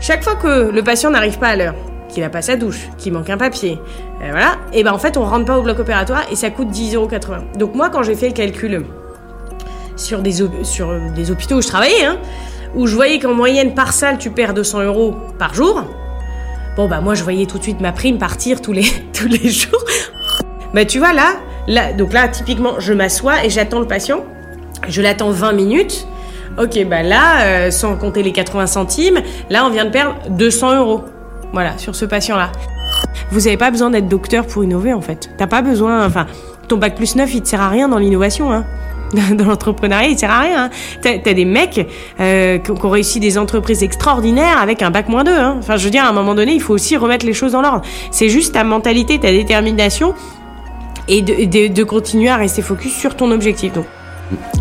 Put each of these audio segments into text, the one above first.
Chaque fois que le patient n'arrive pas à l'heure, qu'il a pas sa douche, qu'il manque un papier, euh, voilà, et ben en fait on rentre pas au bloc opératoire et ça coûte 10,80€. Donc moi quand j'ai fait le calcul sur des, des hôpitaux où je travaillais, hein, où je voyais qu'en moyenne par salle tu perds 200 euros par jour, bon bah moi je voyais tout de suite ma prime partir tous les, tous les jours. Bah tu vois là, là, donc là typiquement je m'assois et j'attends le patient, je l'attends 20 minutes. Ok, bah là, euh, sans compter les 80 centimes, là on vient de perdre 200 euros. Voilà, sur ce patient-là. Vous n'avez pas besoin d'être docteur pour innover en fait. T'as pas besoin, enfin, ton bac plus 9 il te sert à rien dans l'innovation. Hein. Dans l'entrepreneuriat, il sert à rien. Hein. T'as as des mecs euh, qui ont réussi des entreprises extraordinaires avec un bac moins 2. Hein. Enfin, je veux dire, à un moment donné, il faut aussi remettre les choses dans l'ordre. C'est juste ta mentalité, ta détermination et de, de, de continuer à rester focus sur ton objectif. Donc,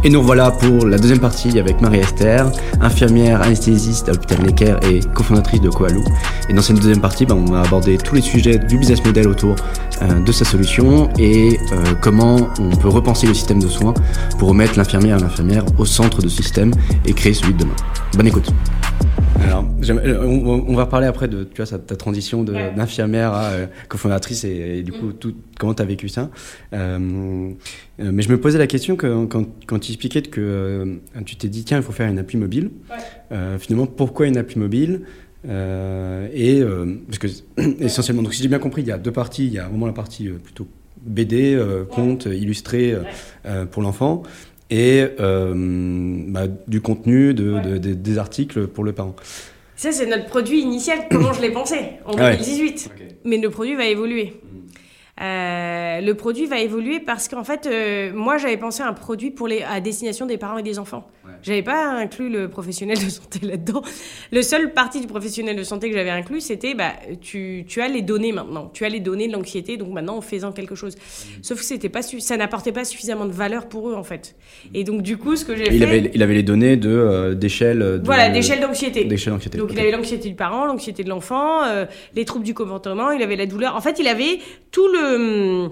et nous voilà pour la deuxième partie avec Marie-Esther, infirmière anesthésiste à l'hôpital Necker et cofondatrice de Koalou. Et dans cette deuxième partie, ben, on va aborder tous les sujets du business model autour euh, de sa solution et euh, comment on peut repenser le système de soins pour remettre l'infirmière et l'infirmière au centre de ce système et créer celui de demain. Bonne écoute. Alors, euh, on, va parler après de tu vois, ta transition d'infirmière à euh, cofondatrice et, du coup, mm. tout, comment tu as vécu ça? Euh, mais je me posais la question que, quand, quand tu expliquais que tu t'es dit, tiens, il faut faire une appli mobile. finalement, pourquoi une appli mobile? Et parce que essentiellement, donc si j'ai bien compris, il y a deux parties. Il y a vraiment la partie plutôt BD, conte, illustré pour l'enfant, et euh, bah, du contenu, de, des articles pour le parent. Ça, c'est notre produit initial, comment je l'ai pensé, en 2018. Ah Mais le produit va évoluer. Euh, le produit va évoluer parce qu'en fait, euh, moi, j'avais pensé à un produit pour les, à destination des parents et des enfants. J'avais pas inclus le professionnel de santé là-dedans. Le seul parti du professionnel de santé que j'avais inclus, c'était bah, tu, tu, as les données maintenant. Tu as les données de l'anxiété, donc maintenant, en faisant quelque chose. Mm. Sauf que c'était pas ça n'apportait pas suffisamment de valeur pour eux, en fait. Et donc, du coup, ce que j'ai fait. Il avait, il avait les données de, euh, d'échelle. Voilà, d'échelle d'anxiété. D'échelle d'anxiété. Donc, il avait l'anxiété du parent, l'anxiété de l'enfant, euh, les troubles du comportement, il avait la douleur. En fait, il avait tout le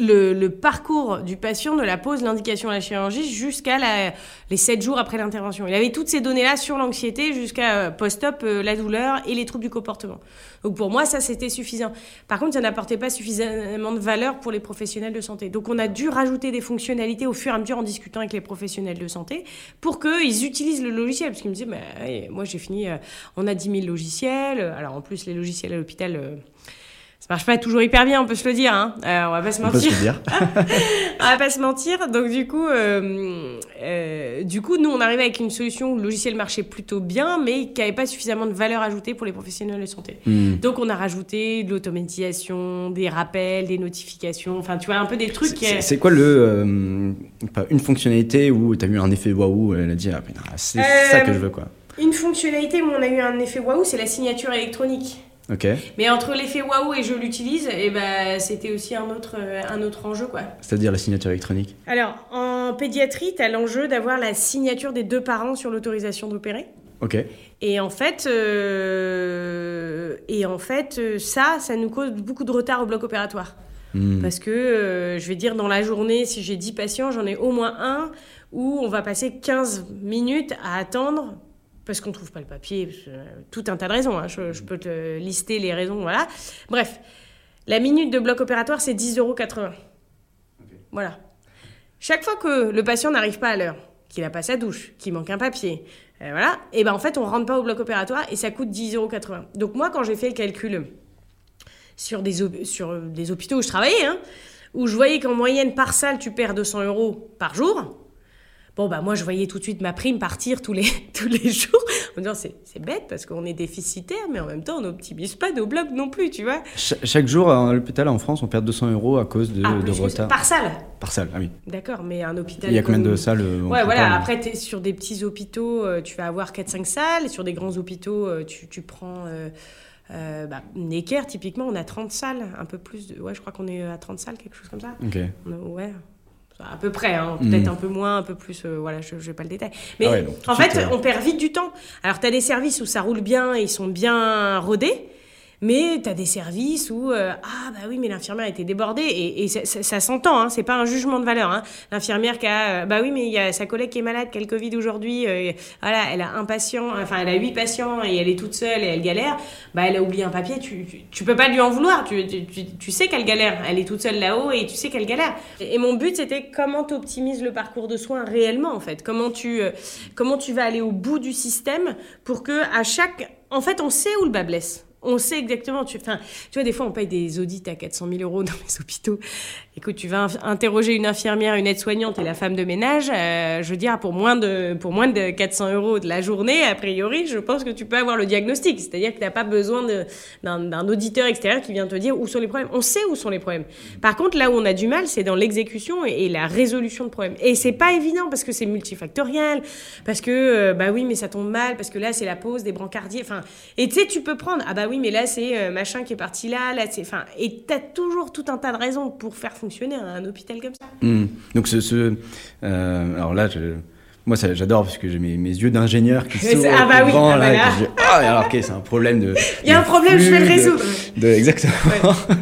le, parcours du patient de la pose l'indication à la chirurgie jusqu'à les 7 jours après l'intervention. Il avait toutes ces données-là sur l'anxiété jusqu'à euh, post-op, euh, la douleur et les troubles du comportement. Donc pour moi, ça, c'était suffisant. Par contre, ça n'apportait pas suffisamment de valeur pour les professionnels de santé. Donc on a dû rajouter des fonctionnalités au fur et à mesure en discutant avec les professionnels de santé pour qu'ils utilisent le logiciel. Parce qu'ils me disaient, bah, moi j'ai fini, euh, on a 10 000 logiciels. Alors en plus, les logiciels à l'hôpital marche pas toujours hyper bien, on peut se le dire. Hein. Euh, on va pas se mentir. On peut se le dire. on va pas se mentir. Donc du coup, euh, euh, du coup, nous on arrivait avec une solution où le logiciel marchait plutôt bien, mais qui avait pas suffisamment de valeur ajoutée pour les professionnels de santé. Hmm. Donc on a rajouté de l'automatisation, des rappels, des notifications. Enfin, tu vois un peu des trucs. C'est quoi le euh, une fonctionnalité où tu as eu un effet waouh Elle a dit ah, c'est ça que je veux quoi. Une fonctionnalité où on a eu un effet waouh, c'est la signature électronique. Mais entre l'effet waouh et je l'utilise, et eh ben, c'était aussi un autre, euh, un autre enjeu. quoi. C'est-à-dire la signature électronique Alors, en pédiatrie, tu as l'enjeu d'avoir la signature des deux parents sur l'autorisation d'opérer. Ok. Et en fait, euh, et en fait euh, ça, ça nous cause beaucoup de retard au bloc opératoire. Hmm. Parce que, je vais dire, dans la journée, si j'ai 10 patients, j'en ai au moins un où on va passer 15 minutes à attendre parce qu'on ne trouve pas le papier, euh, tout un tas de raisons. Hein. Je, peux te lister les raisons, voilà. Bref, la minute de bloc opératoire, c'est 10,80 euros. Voilà. Chaque fois que le patient n'arrive pas à l'heure, qu'il n'a pas sa douche, qu'il manque un papier, euh, voilà, et ben en fait, on rentre pas au bloc opératoire et ça coûte 10,80 euros. Donc moi, quand j'ai fait le calcul sur des, sur des hôpitaux où je travaillais, hein, où je voyais qu'en moyenne par salle, tu perds 200 euros par jour, Bon, bah, moi, je voyais tout de suite ma prime partir tous les, tous les jours. En disant, c'est, c'est bête parce qu'on est déficitaire, mais en même temps, on n'optimise pas nos blocs non plus, tu vois. chaque jour, à l'hôpital en France, on perd 200 euros à cause de, ah, de retard. Par salle Par salle, ah oui. D'accord, mais un hôpital. Il y a combien de salles euh, Ouais, voilà. Après, es sur des petits hôpitaux, euh, tu vas avoir 4-5 salles. Et sur des grands hôpitaux, euh, tu, tu prends. Euh, bah, Necker, typiquement, on a 30 salles, un peu plus. De... Ouais, je crois qu'on est à 30 salles, quelque chose comme ça. Ok. ouais, à peu près, hein. peut-être mm. un peu moins, un peu plus, euh, voilà, je n'ai pas le détail. Mais ah en fait, euh, on perd vite du temps. Alors, tu as des services où ça roule bien, ils sont bien rodés, Mais tu as des services où, euh, ah bah oui, mais l'infirmière était débordée, et, ça, s'entend, hein, c'est pas un jugement de valeur. Hein. L'infirmière qui a, euh, bah oui, mais il y a sa collègue qui est malade, qui a le Covid aujourd'hui, euh, voilà, elle a un patient, enfin elle a huit patients et elle est toute seule et elle galère, bah elle a oublié un papier, tu, tu, peux pas lui en vouloir, tu, tu, tu sais qu'elle galère, elle est toute seule là-haut et tu sais qu'elle galère. Et, mon but c'était comment tu optimises le parcours de soins réellement en fait, comment tu, comment tu vas aller au bout du système pour que à chaque, en fait on sait où le bas blesse on sait exactement. Tu, tu vois, des fois, on paye des audits à 400 000 euros dans les hôpitaux. Écoute, tu vas interroger une infirmière, une aide-soignante et la femme de ménage. Euh, je veux dire, pour moins de pour moins de 400 euros de la journée, a priori, je pense que tu peux avoir le diagnostic. C'est-à-dire que tu n'as pas besoin d'un auditeur extérieur qui vient te dire où sont les problèmes. On sait où sont les problèmes. Par contre, là où on a du mal, c'est dans l'exécution et, la résolution de problèmes. Et c'est pas évident parce que c'est multifactoriel, parce que euh, bah oui, mais ça tombe mal, parce que là c'est la pause des brancardiers. Enfin, et tu sais, tu peux prendre ah bah oui, mais là, c'est euh, machin qui est parti là, là, c'est. Enfin, et t'as toujours tout un tas de raisons pour faire fonctionner un, hôpital comme ça. Mmh. Donc, ce. ce euh, alors là, je moi, j'adore parce que j'ai mes, mes, yeux d'ingénieur qui sont ah bah oui, ah bah là, dis, ah, alors, ok, c'est un problème de. Il y a un problème, je vais le résoudre. De, de, exactement. Ouais.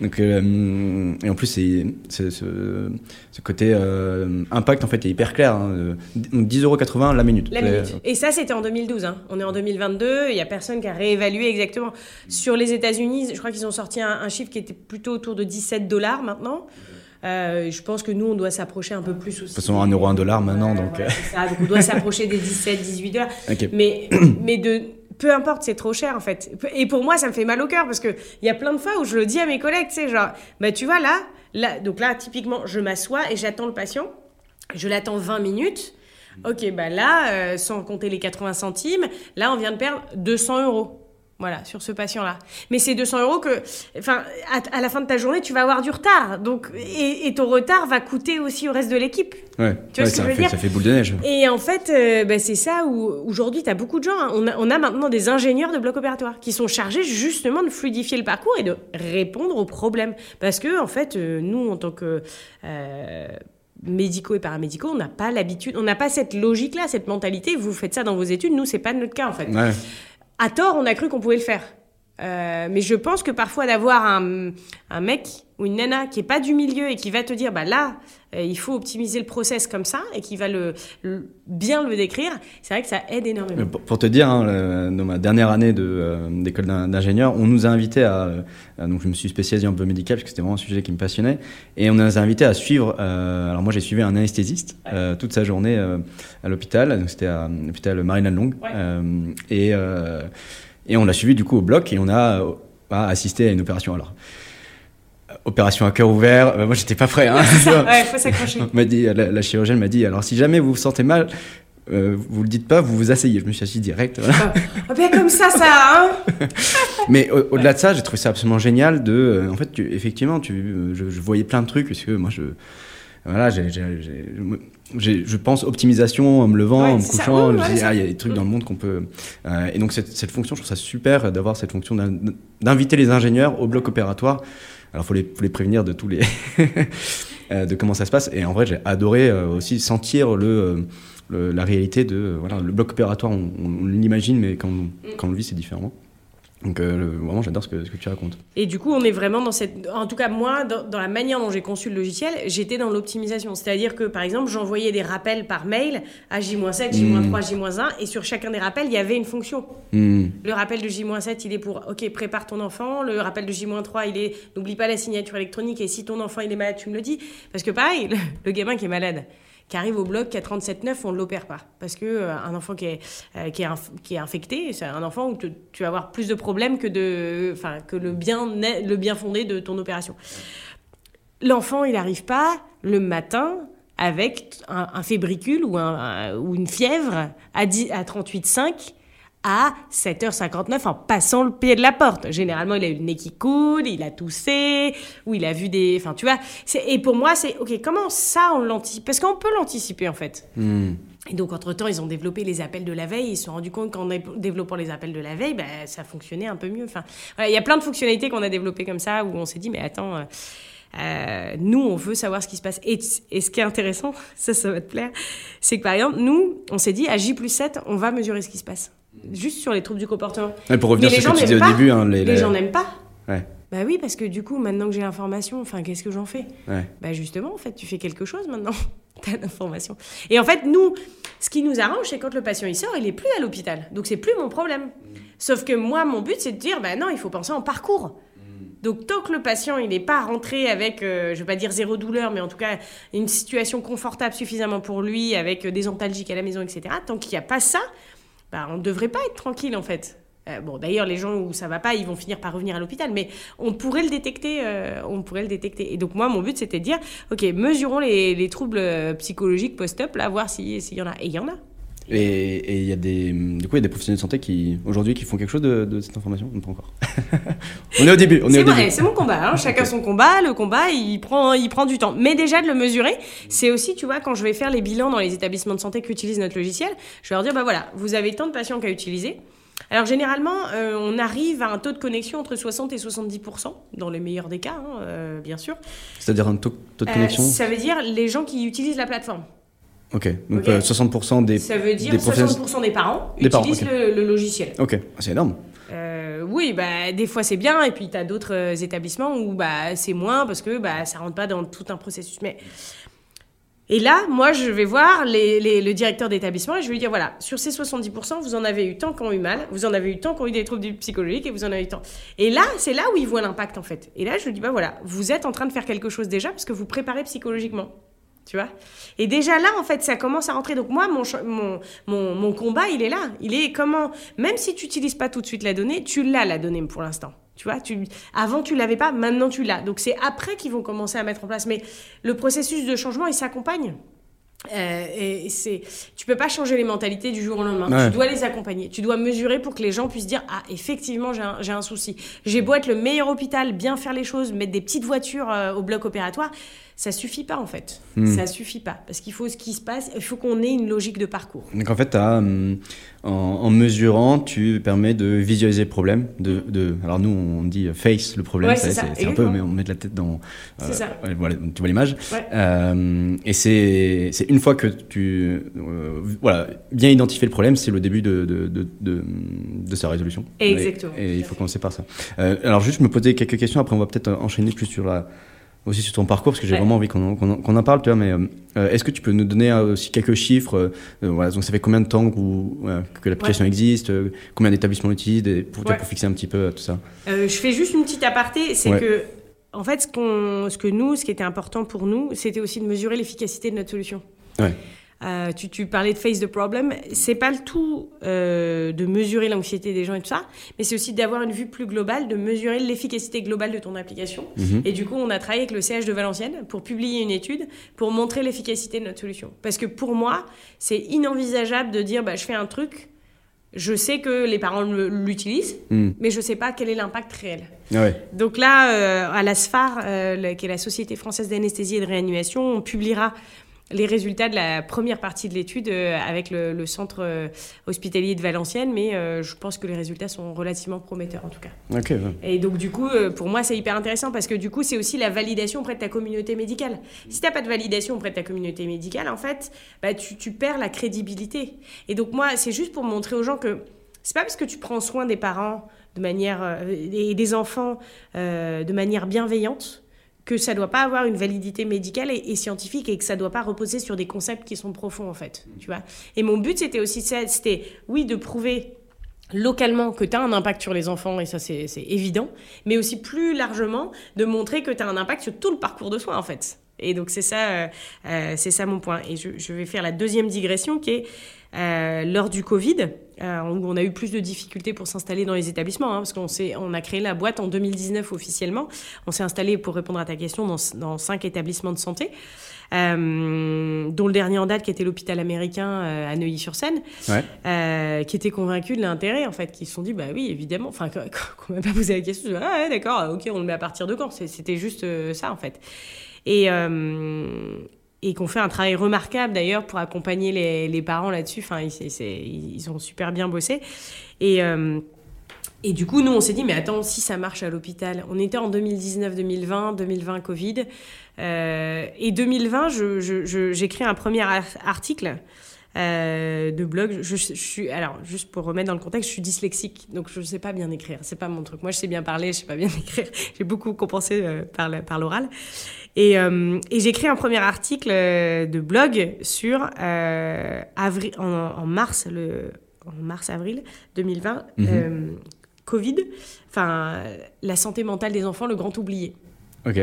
Donc, euh, et en plus, c'est ce, ce, côté euh, impact, en fait, est hyper clair. Hein, 10,80€ la minute. La minute. Et ça, c'était en 2012. Hein. On est en 2022. Il n'y a personne qui a réévalué exactement. Sur les États-Unis, je crois qu'ils ont sorti un, un, chiffre qui était plutôt autour de 17 dollars maintenant. Euh, je pense que nous, on doit s'approcher un peu plus aussi. De toute façon, 1 euro, 1 dollar maintenant. donc, ça. donc on doit s'approcher des 17, 18 dollars. Okay. Mais, mais de, peu importe, c'est trop cher en fait. Et pour moi, ça me fait mal au cœur parce qu'il y a plein de fois où je le dis à mes collègues, tu sais, genre, bah tu vois là, là, donc là, typiquement, je m'assois et j'attends le patient. Je l'attends 20 minutes. Ok, bah là, euh, sans compter les 80 centimes, là, on vient de perdre 200 euros. Voilà, sur ce patient-là. Mais c'est 200 euros que, enfin, à, à, la fin de ta journée, tu vas avoir du retard. Donc, et, et ton retard va coûter aussi au reste de l'équipe. Ouais, tu vois ouais, ce ça, que je veux fait, dire ça fait boule de neige. Et en fait, euh, bah, c'est ça où aujourd'hui, tu as beaucoup de gens. Hein. On, a, on, a, maintenant des ingénieurs de bloc opératoire qui sont chargés justement de fluidifier le parcours et de répondre aux problèmes. Parce que, en fait, euh, nous, en tant que. Euh, médicaux et paramédicaux, on n'a pas l'habitude, on n'a pas cette logique-là, cette mentalité. Vous faites ça dans vos études, nous, c'est pas notre cas en fait. Ouais à tort, on a cru qu'on pouvait le faire. Euh, mais je pense que parfois d'avoir un, un, mec ou une nana qui est pas du milieu et qui va te dire bah là euh, il faut optimiser le process comme ça et qui va le, le bien le décrire, c'est vrai que ça aide énormément. Pour, pour te dire, hein, le, dans ma dernière année d'école euh, d'ingénieur, on nous a invités à donc je me suis spécialisé en biomédical parce que c'était vraiment un sujet qui me passionnait et on nous a invités à suivre. alors moi j'ai suivi un anesthésiste ouais. toute sa journée à l'hôpital, donc c'était à l'hôpital Marine Long ouais. et et on l'a suivi du coup au bloc et on a, a assisté à une opération. Alors, opération à cœur ouvert, euh, moi j'étais pas prêt. Hein, ouais, faut s'accrocher. m'a dit, la, la, chirurgienne m'a dit, alors si jamais vous vous sentez mal, euh, vous le dites pas, vous vous asseyez. Je me suis assis direct. Voilà. Ah, bien comme ça, ça. Hein Mais au-delà ouais. de ça, j'ai trouvé ça absolument génial. De, euh, en fait, tu, effectivement, tu, je, je, voyais plein de trucs parce que moi je voilà, j'ai, je pense optimisation en me levant, ouais, en me couchant. Ouais, je dis, ah, il y a des trucs dans le monde qu'on peut. Euh, et donc, cette, cette, fonction, je trouve ça super d'avoir cette fonction d'inviter les ingénieurs au bloc opératoire. Alors, il faut les, faut les prévenir de tous les. de comment ça se passe. Et en vrai, j'ai adoré euh, aussi sentir le, le, la réalité de. Voilà, le bloc opératoire, on, l'imagine, mais quand, mmh. quand on le vit, c'est différent. Donc euh, vraiment, j'adore ce que, ce que tu racontes. Et du coup, on est vraiment dans cette... En tout cas, moi, dans, dans la manière dont j'ai conçu le logiciel, j'étais dans l'optimisation. C'est-à-dire que, par exemple, j'envoyais des rappels par mail à J-7, J-3, mmh. J-1, et sur chacun des rappels, il y avait une fonction. Mmh. Le rappel de J-7, il est pour, OK, prépare ton enfant. Le rappel de J-3, il est, n'oublie pas la signature électronique, et si ton enfant, il est malade, tu me le dis. Parce que pareil, le, le gamin qui est malade, qui arrive au bloc qui a 37,9, on ne l'opère pas. Parce que euh, un enfant qui est, euh, qui est, qui est infecté, c'est un enfant où tu vas avoir plus de problèmes que, de, que le, bien, le bien fondé de ton opération. L'enfant, il n'arrive pas le matin avec un, un fébricule ou, un, ou une fièvre à, 10, à 38,5 à 7h59 en passant le pied de la porte. Généralement, il a eu le nez qui coule, il a toussé, ou il a vu des... Enfin, tu vois. Et pour moi, c'est, OK, comment ça, on l'anticipe? Parce qu'on peut l'anticiper, en fait. Mm. Et donc, entre-temps, ils ont développé les appels de la veille. Ils se sont rendus compte qu'en développant les appels de la veille, bah, ça fonctionnait un peu mieux. Enfin, voilà, il y a plein de fonctionnalités qu'on a développées comme ça, où on s'est dit, mais attends... Euh, euh, nous, on veut savoir ce qui se passe. Et, et, ce qui est intéressant, ça, ça va te plaire, c'est que par exemple, nous, on s'est dit, à J plus 7, on va mesurer ce qui se passe. Juste sur les troubles du comportement. Ouais, pour revenir sur ce que tu disais au début, hein, les, Les les- gens n'aiment pas. Ouais. Bah oui, parce que du coup, maintenant que j'ai l'information, enfin, qu'est-ce que j'en fais? Ouais. Bah justement, en fait, tu fais quelque chose maintenant. T'as l'information. Et en fait, nous, ce qui nous arrange, c'est quand le patient il sort, il est plus à l'hôpital. Donc c'est plus mon problème. Sauf que moi, mon but, c'est de dire, bah non, il faut penser en parcours. Donc tant que le patient il n'est pas rentré avec, euh, je vais pas dire zéro douleur, mais en tout cas une situation confortable suffisamment pour lui, avec euh, des antalgiques à la maison, etc. Tant qu'il n'y a pas ça, bah, on ne devrait pas être tranquille en fait. Euh, bon, d'ailleurs, les gens où ça va pas, ils vont finir par revenir à l'hôpital, mais on pourrait le détecter. euh, on pourrait le détecter. Et donc moi, mon but, c'était de dire, ok, mesurons les, les troubles euh, psychologiques post-up, là, voir si- s'il y en a. Et il y en a. Et il y a des, du coup, il y a des professionnels de santé qui, aujourd'hui, qui font quelque chose de, de cette information Non, pas encore. on est au début, on est, C'est au moi- début. c'est mon combat. hein. Chacun Ok. son combat. Le combat, il prend, il prend du temps. Mais déjà de le mesurer, c'est aussi, tu vois, quand je vais faire les bilans dans les établissements de santé qui utilisent notre logiciel, je vais leur dire, bah voilà, vous avez tant de patients qu'à utiliser. Alors généralement, euh, on arrive à un taux de connexion entre 60 et 70% dans les meilleurs des cas, hein, euh, bien sûr. C'est-à-dire un taux, taux de Euh, connexion ça veut dire les gens qui utilisent la plateforme. Ok, donc Ok. euh, 60% des, ça veut dire des professionnels. 60 des parents Des parents, utilisent le, le logiciel. Ok, Ah, c'est énorme. Euh, oui, bah, des fois c'est bien, et puis tu as d'autres euh, établissements où bah, c'est moins parce que bah, ça rentre pas dans tout un processus. Mais... Et là, moi, je vais voir les- les- le directeur d'établissement et je vais lui dire voilà, sur ces 70%, vous en avez eu tant qui ont eu mal, vous en avez eu tant qui ont eu des troubles psychologiques et vous en avez eu tant. Et là, c'est là où il voit l'impact en fait. Et là, je lui dis bah voilà, vous êtes en train de faire quelque chose déjà parce que vous préparez psychologiquement. Tu vois? Et déjà là, en fait, ça commence à rentrer. Donc moi, mon, mon, mon, mon combat, il est là. Il est comment Même si tu n'utilises pas tout de suite la donnée, tu l'as la donnée pour l'instant. Tu vois, tu, avant tu l'avais pas, maintenant tu l'as. Donc c'est après qu'ils vont commencer à mettre en place. Mais le processus de changement, il s'accompagne. Euh, et c'est, tu peux pas changer les mentalités du jour au lendemain. Ouais. Tu dois les accompagner. Tu dois mesurer pour que les gens puissent dire ah effectivement j'ai un, j'ai un souci. J'ai beau être le meilleur hôpital, bien faire les choses, mettre des petites voitures euh, au bloc opératoire, ça suffit pas en fait. Hmm. Ça suffit pas parce qu'il faut ce qui se passe. Il faut qu'on ait une logique de parcours. Donc en fait, hum, en, en mesurant, tu permets de visualiser le problème. De, de, alors nous, on dit face le problème, Ouais, ça, c'est ça, un peu, mais on met de la tête dans. C'est ça. ouais, voilà, tu vois l'image. Ouais. Euh, et c'est une fois que tu euh, voilà, bien identifier le problème, c'est le début de, de, de, de, de sa résolution. Exactement. Et, et il faut commencer par ça. Euh, alors juste me poser quelques questions, après on va peut-être enchaîner plus sur la aussi sur ton parcours parce que j'ai Ouais. vraiment envie qu'on en, parle tu vois mais euh, est-ce que tu peux nous donner euh, aussi quelques chiffres euh, voilà donc ça fait combien de temps que, l'application existe combien d'établissements l'utilisent pour, Ouais. pour fixer un petit peu tout ça? Je fais juste une petite aparté, c'est que en fait ce que nous, ce qui était important pour nous, c'était aussi de mesurer l'efficacité de notre solution. Ouais. Euh, tu, tu parlais de face the problem, c'est pas le tout euh, de mesurer l'anxiété des gens et tout ça, mais c'est aussi d'avoir une vue plus globale, de mesurer l'efficacité globale de ton application. Mhm. Et du coup, on a travaillé avec le CH de Valenciennes pour publier une étude pour montrer l'efficacité de notre solution. Parce que pour moi, c'est inenvisageable de dire bah, je fais un truc, je sais que les parents l'utilisent, Hmm. mais je sais pas quel est l'impact réel. Ah ouais Donc là, euh, à la SFAR, euh, qui est la Société française d'anesthésie et de réanimation, on publiera les résultats de la première partie de l'étude euh, avec le, le centre euh, hospitalier de Valenciennes, mais euh, je pense que les résultats sont relativement prometteurs en tout cas. ouais. Et donc du coup, pour moi, c'est hyper intéressant parce que du coup, c'est aussi la validation auprès de ta communauté médicale. Si t'as pas de validation auprès de ta communauté médicale, en fait, bah, tu, tu perds la crédibilité. Et donc moi, c'est juste pour montrer aux gens que c'est pas parce que tu prends soin des parents de manière et des enfants euh, de manière bienveillante que ça doit pas avoir une validité médicale et, scientifique et que ça doit pas reposer sur des concepts qui sont profonds en fait, tu vois. Et mon but c'était aussi c'était oui de prouver localement que tu as un impact sur les enfants, et ça c'est évident, mais aussi plus largement de montrer que tu as un impact sur tout le parcours de soins en fait. Et donc c'est ça, euh, euh, c'est ça mon point. Et je, je vais faire la deuxième digression qui est euh, lors du Covid, euh, où on a eu plus de difficultés pour s'installer dans les établissements, hein, parce qu'on on a créé la boîte en 2019 officiellement. On s'est installé, pour répondre à ta question, dans, dans cinq établissements de santé, euh, dont le dernier en date qui était l'hôpital américain à Neuilly-sur-Seine ouais qui étaient convaincus de l'intérêt, en fait, qui se sont dit, bah oui, évidemment, enfin, qu'on qu'on m'a pas posé la question, je dis, ah ouais, d'accord, ok, on le met à partir de quand? C'était juste ça, en fait. Et, euh, et qu'on fait un travail remarquable, d'ailleurs, pour accompagner les, parents là-dessus, enfin, ils, ont super bien bossé. Et... euh, et du coup, nous, on s'est dit, mais attends, si ça marche à l'hôpital, on était en 2019, 2020, 2020, Covid. Euh, et 2020, je- je- j'écris un premier ar- article euh, de blog. Alors, juste pour remettre dans le contexte, je suis dyslexique, donc je ne sais pas bien écrire. C'est pas mon truc. Moi, je sais bien parler, je sais pas bien écrire. J'ai beaucoup compensé par l'oral. Et, euh, et j'ai écrit un premier article de blog sur avril, en, en, mars, le, en mars-avril 2020, mm Covid, enfin, la santé mentale des enfants, le grand oublié. Ok.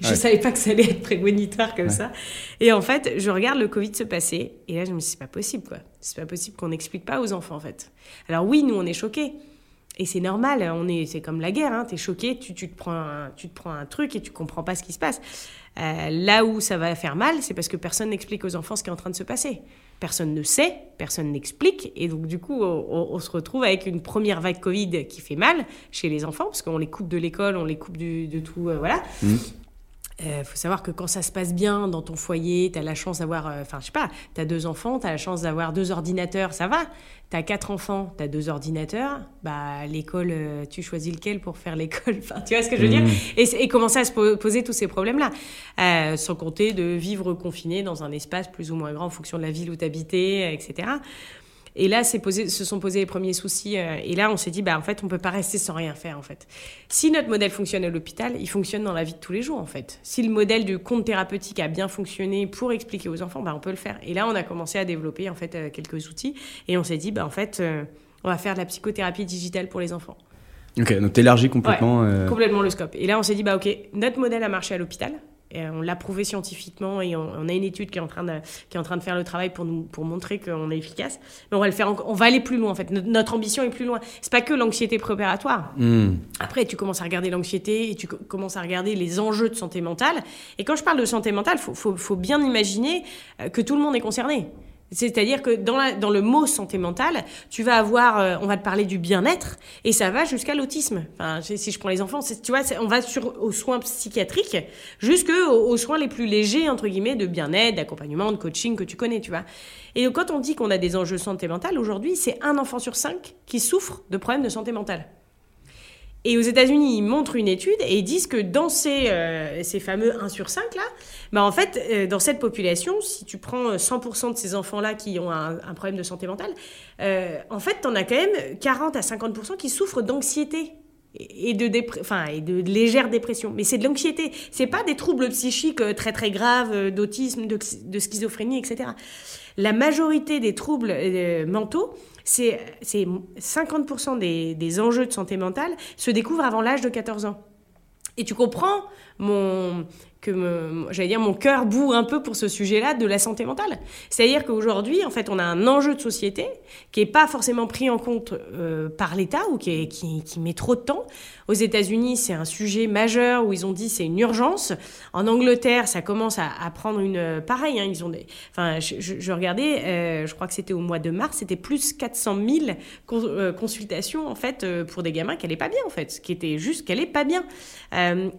Je ne savais pas que ça allait être prémonitoire comme ça. Et en fait, je regarde le Covid se passer, et là, je me dis, c'est pas possible, quoi. C'est pas possible qu'on n'explique pas aux enfants, en fait. Alors oui, nous, on est choqués. Et c'est normal, on est, c'est comme la guerre, hein. es choqué, tu, tu, te prends un, tu te prends un truc et tu comprends pas ce qui se passe. Euh, là où ça va faire mal, c'est parce que personne n'explique aux enfants ce qui est en train de se passer. Personne ne sait, personne n'explique, et donc du coup, on, se retrouve avec une première vague Covid qui fait mal chez les enfants, parce qu'on les coupe de l'école, on les coupe de tout, euh, voilà. Mmh. Il euh, faut savoir que quand ça se passe bien dans ton foyer, tu as la chance d'avoir, euh, enfin, je sais pas, tu as deux enfants, tu as la chance d'avoir deux ordinateurs, ça va. Tu as quatre enfants, tu as deux ordinateurs, bah, l'école, euh, tu choisis lequel pour faire l'école. Enfin, tu vois ce que je veux dire mmh. et, et, commencer à se poser tous ces problèmes-là? sans compter de vivre confiné dans un espace plus ou moins grand en fonction de la ville où tu habitais, etc. Et là, posé, se sont posés les premiers soucis. Euh, et là, on s'est dit, bah, en fait, on peut pas rester sans rien faire, en fait. Si notre modèle fonctionne à l'hôpital, il fonctionne dans la vie de tous les jours, en fait. Si le modèle du compte thérapeutique a bien fonctionné pour expliquer aux enfants, bah, on peut le faire. Et là, on a commencé à développer, en fait, euh, quelques outils. Et on s'est dit, bah, en fait, euh, on va faire de la psychothérapie digitale pour les enfants. Ok, donc t'élargis complètement. Complètement le scope. Et là, on s'est dit, bah, ok, notre modèle a marché à l'hôpital on l'a prouvé scientifiquement et on, a une étude qui est en train de, qui est en train de faire le travail pour, nous, pour montrer qu'on est efficace. Mais on va le faire, on va aller plus loin en fait. Notre, ambition est plus loin. C'est pas que l'anxiété préopératoire. Hmm. Après, tu commences à regarder l'anxiété et tu commences à regarder les enjeux de santé mentale. Et quand je parle de santé mentale, faut, faut, faut bien imaginer euh, que tout le monde est concerné. C'est-à-dire que dans, le mot santé mentale, tu vas avoir, euh, on va te parler du bien-être et ça va jusqu'à l'autisme. Enfin, si je prends les enfants, tu vois, on va sur aux soins psychiatriques jusque aux, soins les plus légers entre guillemets de bien-être, d'accompagnement, de coaching que tu connais, tu vois. Et quand on dit qu'on a des enjeux santé mentale aujourd'hui, c'est un enfant sur cinq qui souffre de problèmes de santé mentale. Et aux États-Unis, ils montrent une étude et ils disent que dans ces, euh, ces fameux 1 sur 5 là, bah en fait, euh, dans cette population, si tu prends 100% de ces enfants-là qui ont un, problème de santé mentale, euh, en fait, tu en as quand même 40 à 50% qui souffrent d'anxiété et de, enfin, et de légère dépression. Mais c'est de l'anxiété. C'est pas des troubles psychiques très très graves, d'autisme, de, schizophrénie, etc. La majorité des troubles mentaux, c'est 50% des, des enjeux de santé mentale se découvrent avant l'âge de 14 ans. Et tu comprends mon, que j'allais dire mon cœur bourre un peu pour ce sujet-là de la santé mentale. C'est-à-dire qu'aujourd'hui, en fait, on a un enjeu de société qui est pas forcément pris en compte euh, par l'État ou qui, qui, qui, met trop de temps. Aux États-Unis, c'est un sujet majeur où ils ont dit c'est une urgence. En Angleterre, ça commence à, prendre une pareil. Hein, ils ont enfin, je, regardais, euh, je crois que c'était au mois de mars, c'était plus 400 000 euh, consultations en fait pour des gamins qui n'allaient pas bien en fait, qui était juste qu'elle est pas bien.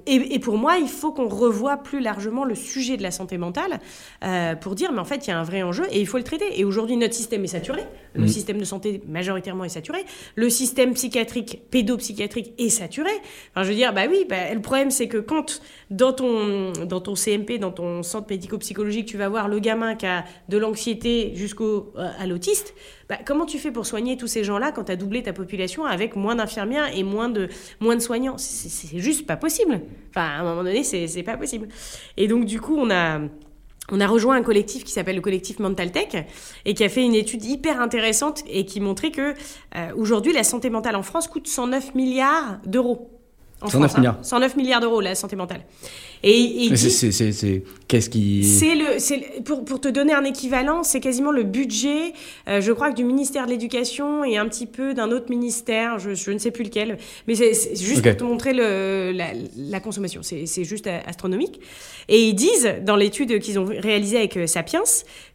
Et pour moi, il faut qu'on revoie plus largement le sujet de la santé mentale euh, pour dire, mais en fait, il y a un vrai enjeu et il faut le traiter. Et aujourd'hui, notre système est saturé. Le mm. système de santé majoritairement est saturé. Le système psychiatrique, pédopsychiatrique est saturé. Enfin, je veux dire, bah oui, bah, le problème, c'est que quand dans ton, dans ton CMP, dans ton centre médico-psychologique, tu vas voir le gamin qui a de l'anxiété jusqu'au euh, à l'autiste, bah, comment tu fais pour soigner tous ces gens-là quand tu as doublé ta population avec moins d'infirmières et moins de, moins de soignants? C'est juste pas possible. Enfin, à un moment donné, c'est pas possible. Et donc, du coup, on a on a rejoint un collectif qui s'appelle le collectif Mental Tech et qui a fait une étude hyper intéressante et qui montrait que euh, aujourd'hui la santé mentale en France coûte 109 milliards d'euros. 109 hein. milliards. 109 milliards d'euros, la santé mentale. Et, c'est qu'est-ce qui C'est le pour, pour te donner un équivalent, c'est quasiment le budget, euh, je crois que du ministère de l'Éducation et un petit peu d'un autre ministère, je, je, ne sais plus lequel, mais c'est juste pour te montrer le, la, la consommation. C'est juste astronomique. Et ils disent dans l'étude qu'ils ont réalisée avec euh, Sapiens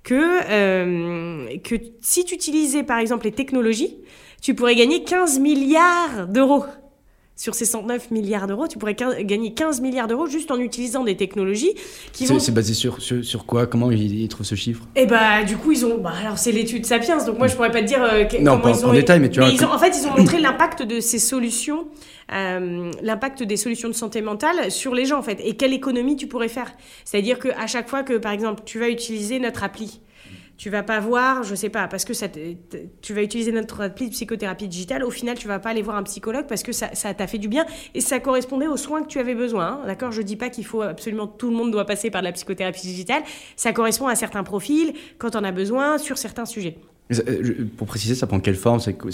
que euh, que si tu utilisais par exemple les technologies, tu pourrais gagner 15 milliards d'euros sur ces 109 milliards d'euros, tu pourrais gagner 15 milliards d'euros juste en utilisant des technologies qui vont... C'est basé sur, sur, quoi? Comment ils, trouvent ce chiffre? Eh bah, du coup, ils ont... Bah, alors, c'est l'étude Sapiens, donc moi, je pourrais pas te dire... Euh, non, pas ils ont... en détail, mais tu vois... en fait, ils ont montré l'impact de ces solutions, euh, l'impact des solutions de santé mentale sur les gens, en fait, et quelle économie tu pourrais faire. C'est-à-dire qu'à chaque fois que, par exemple, tu vas utiliser notre appli, tu vas pas voir, je sais pas, parce que ça tu vas utiliser notre appli de psychothérapie digitale, au final, tu vas pas aller voir un psychologue parce que ça t'a fait du bien et ça correspondait aux soins que tu avais besoin. Hein. D'accord Je dis pas qu'il faut absolument, tout le monde doit passer par de la psychothérapie digitale. Ça correspond à certains profils, quand on a besoin, sur certains sujets. Euh, pour préciser, ça prend quelle forme? C'est quoi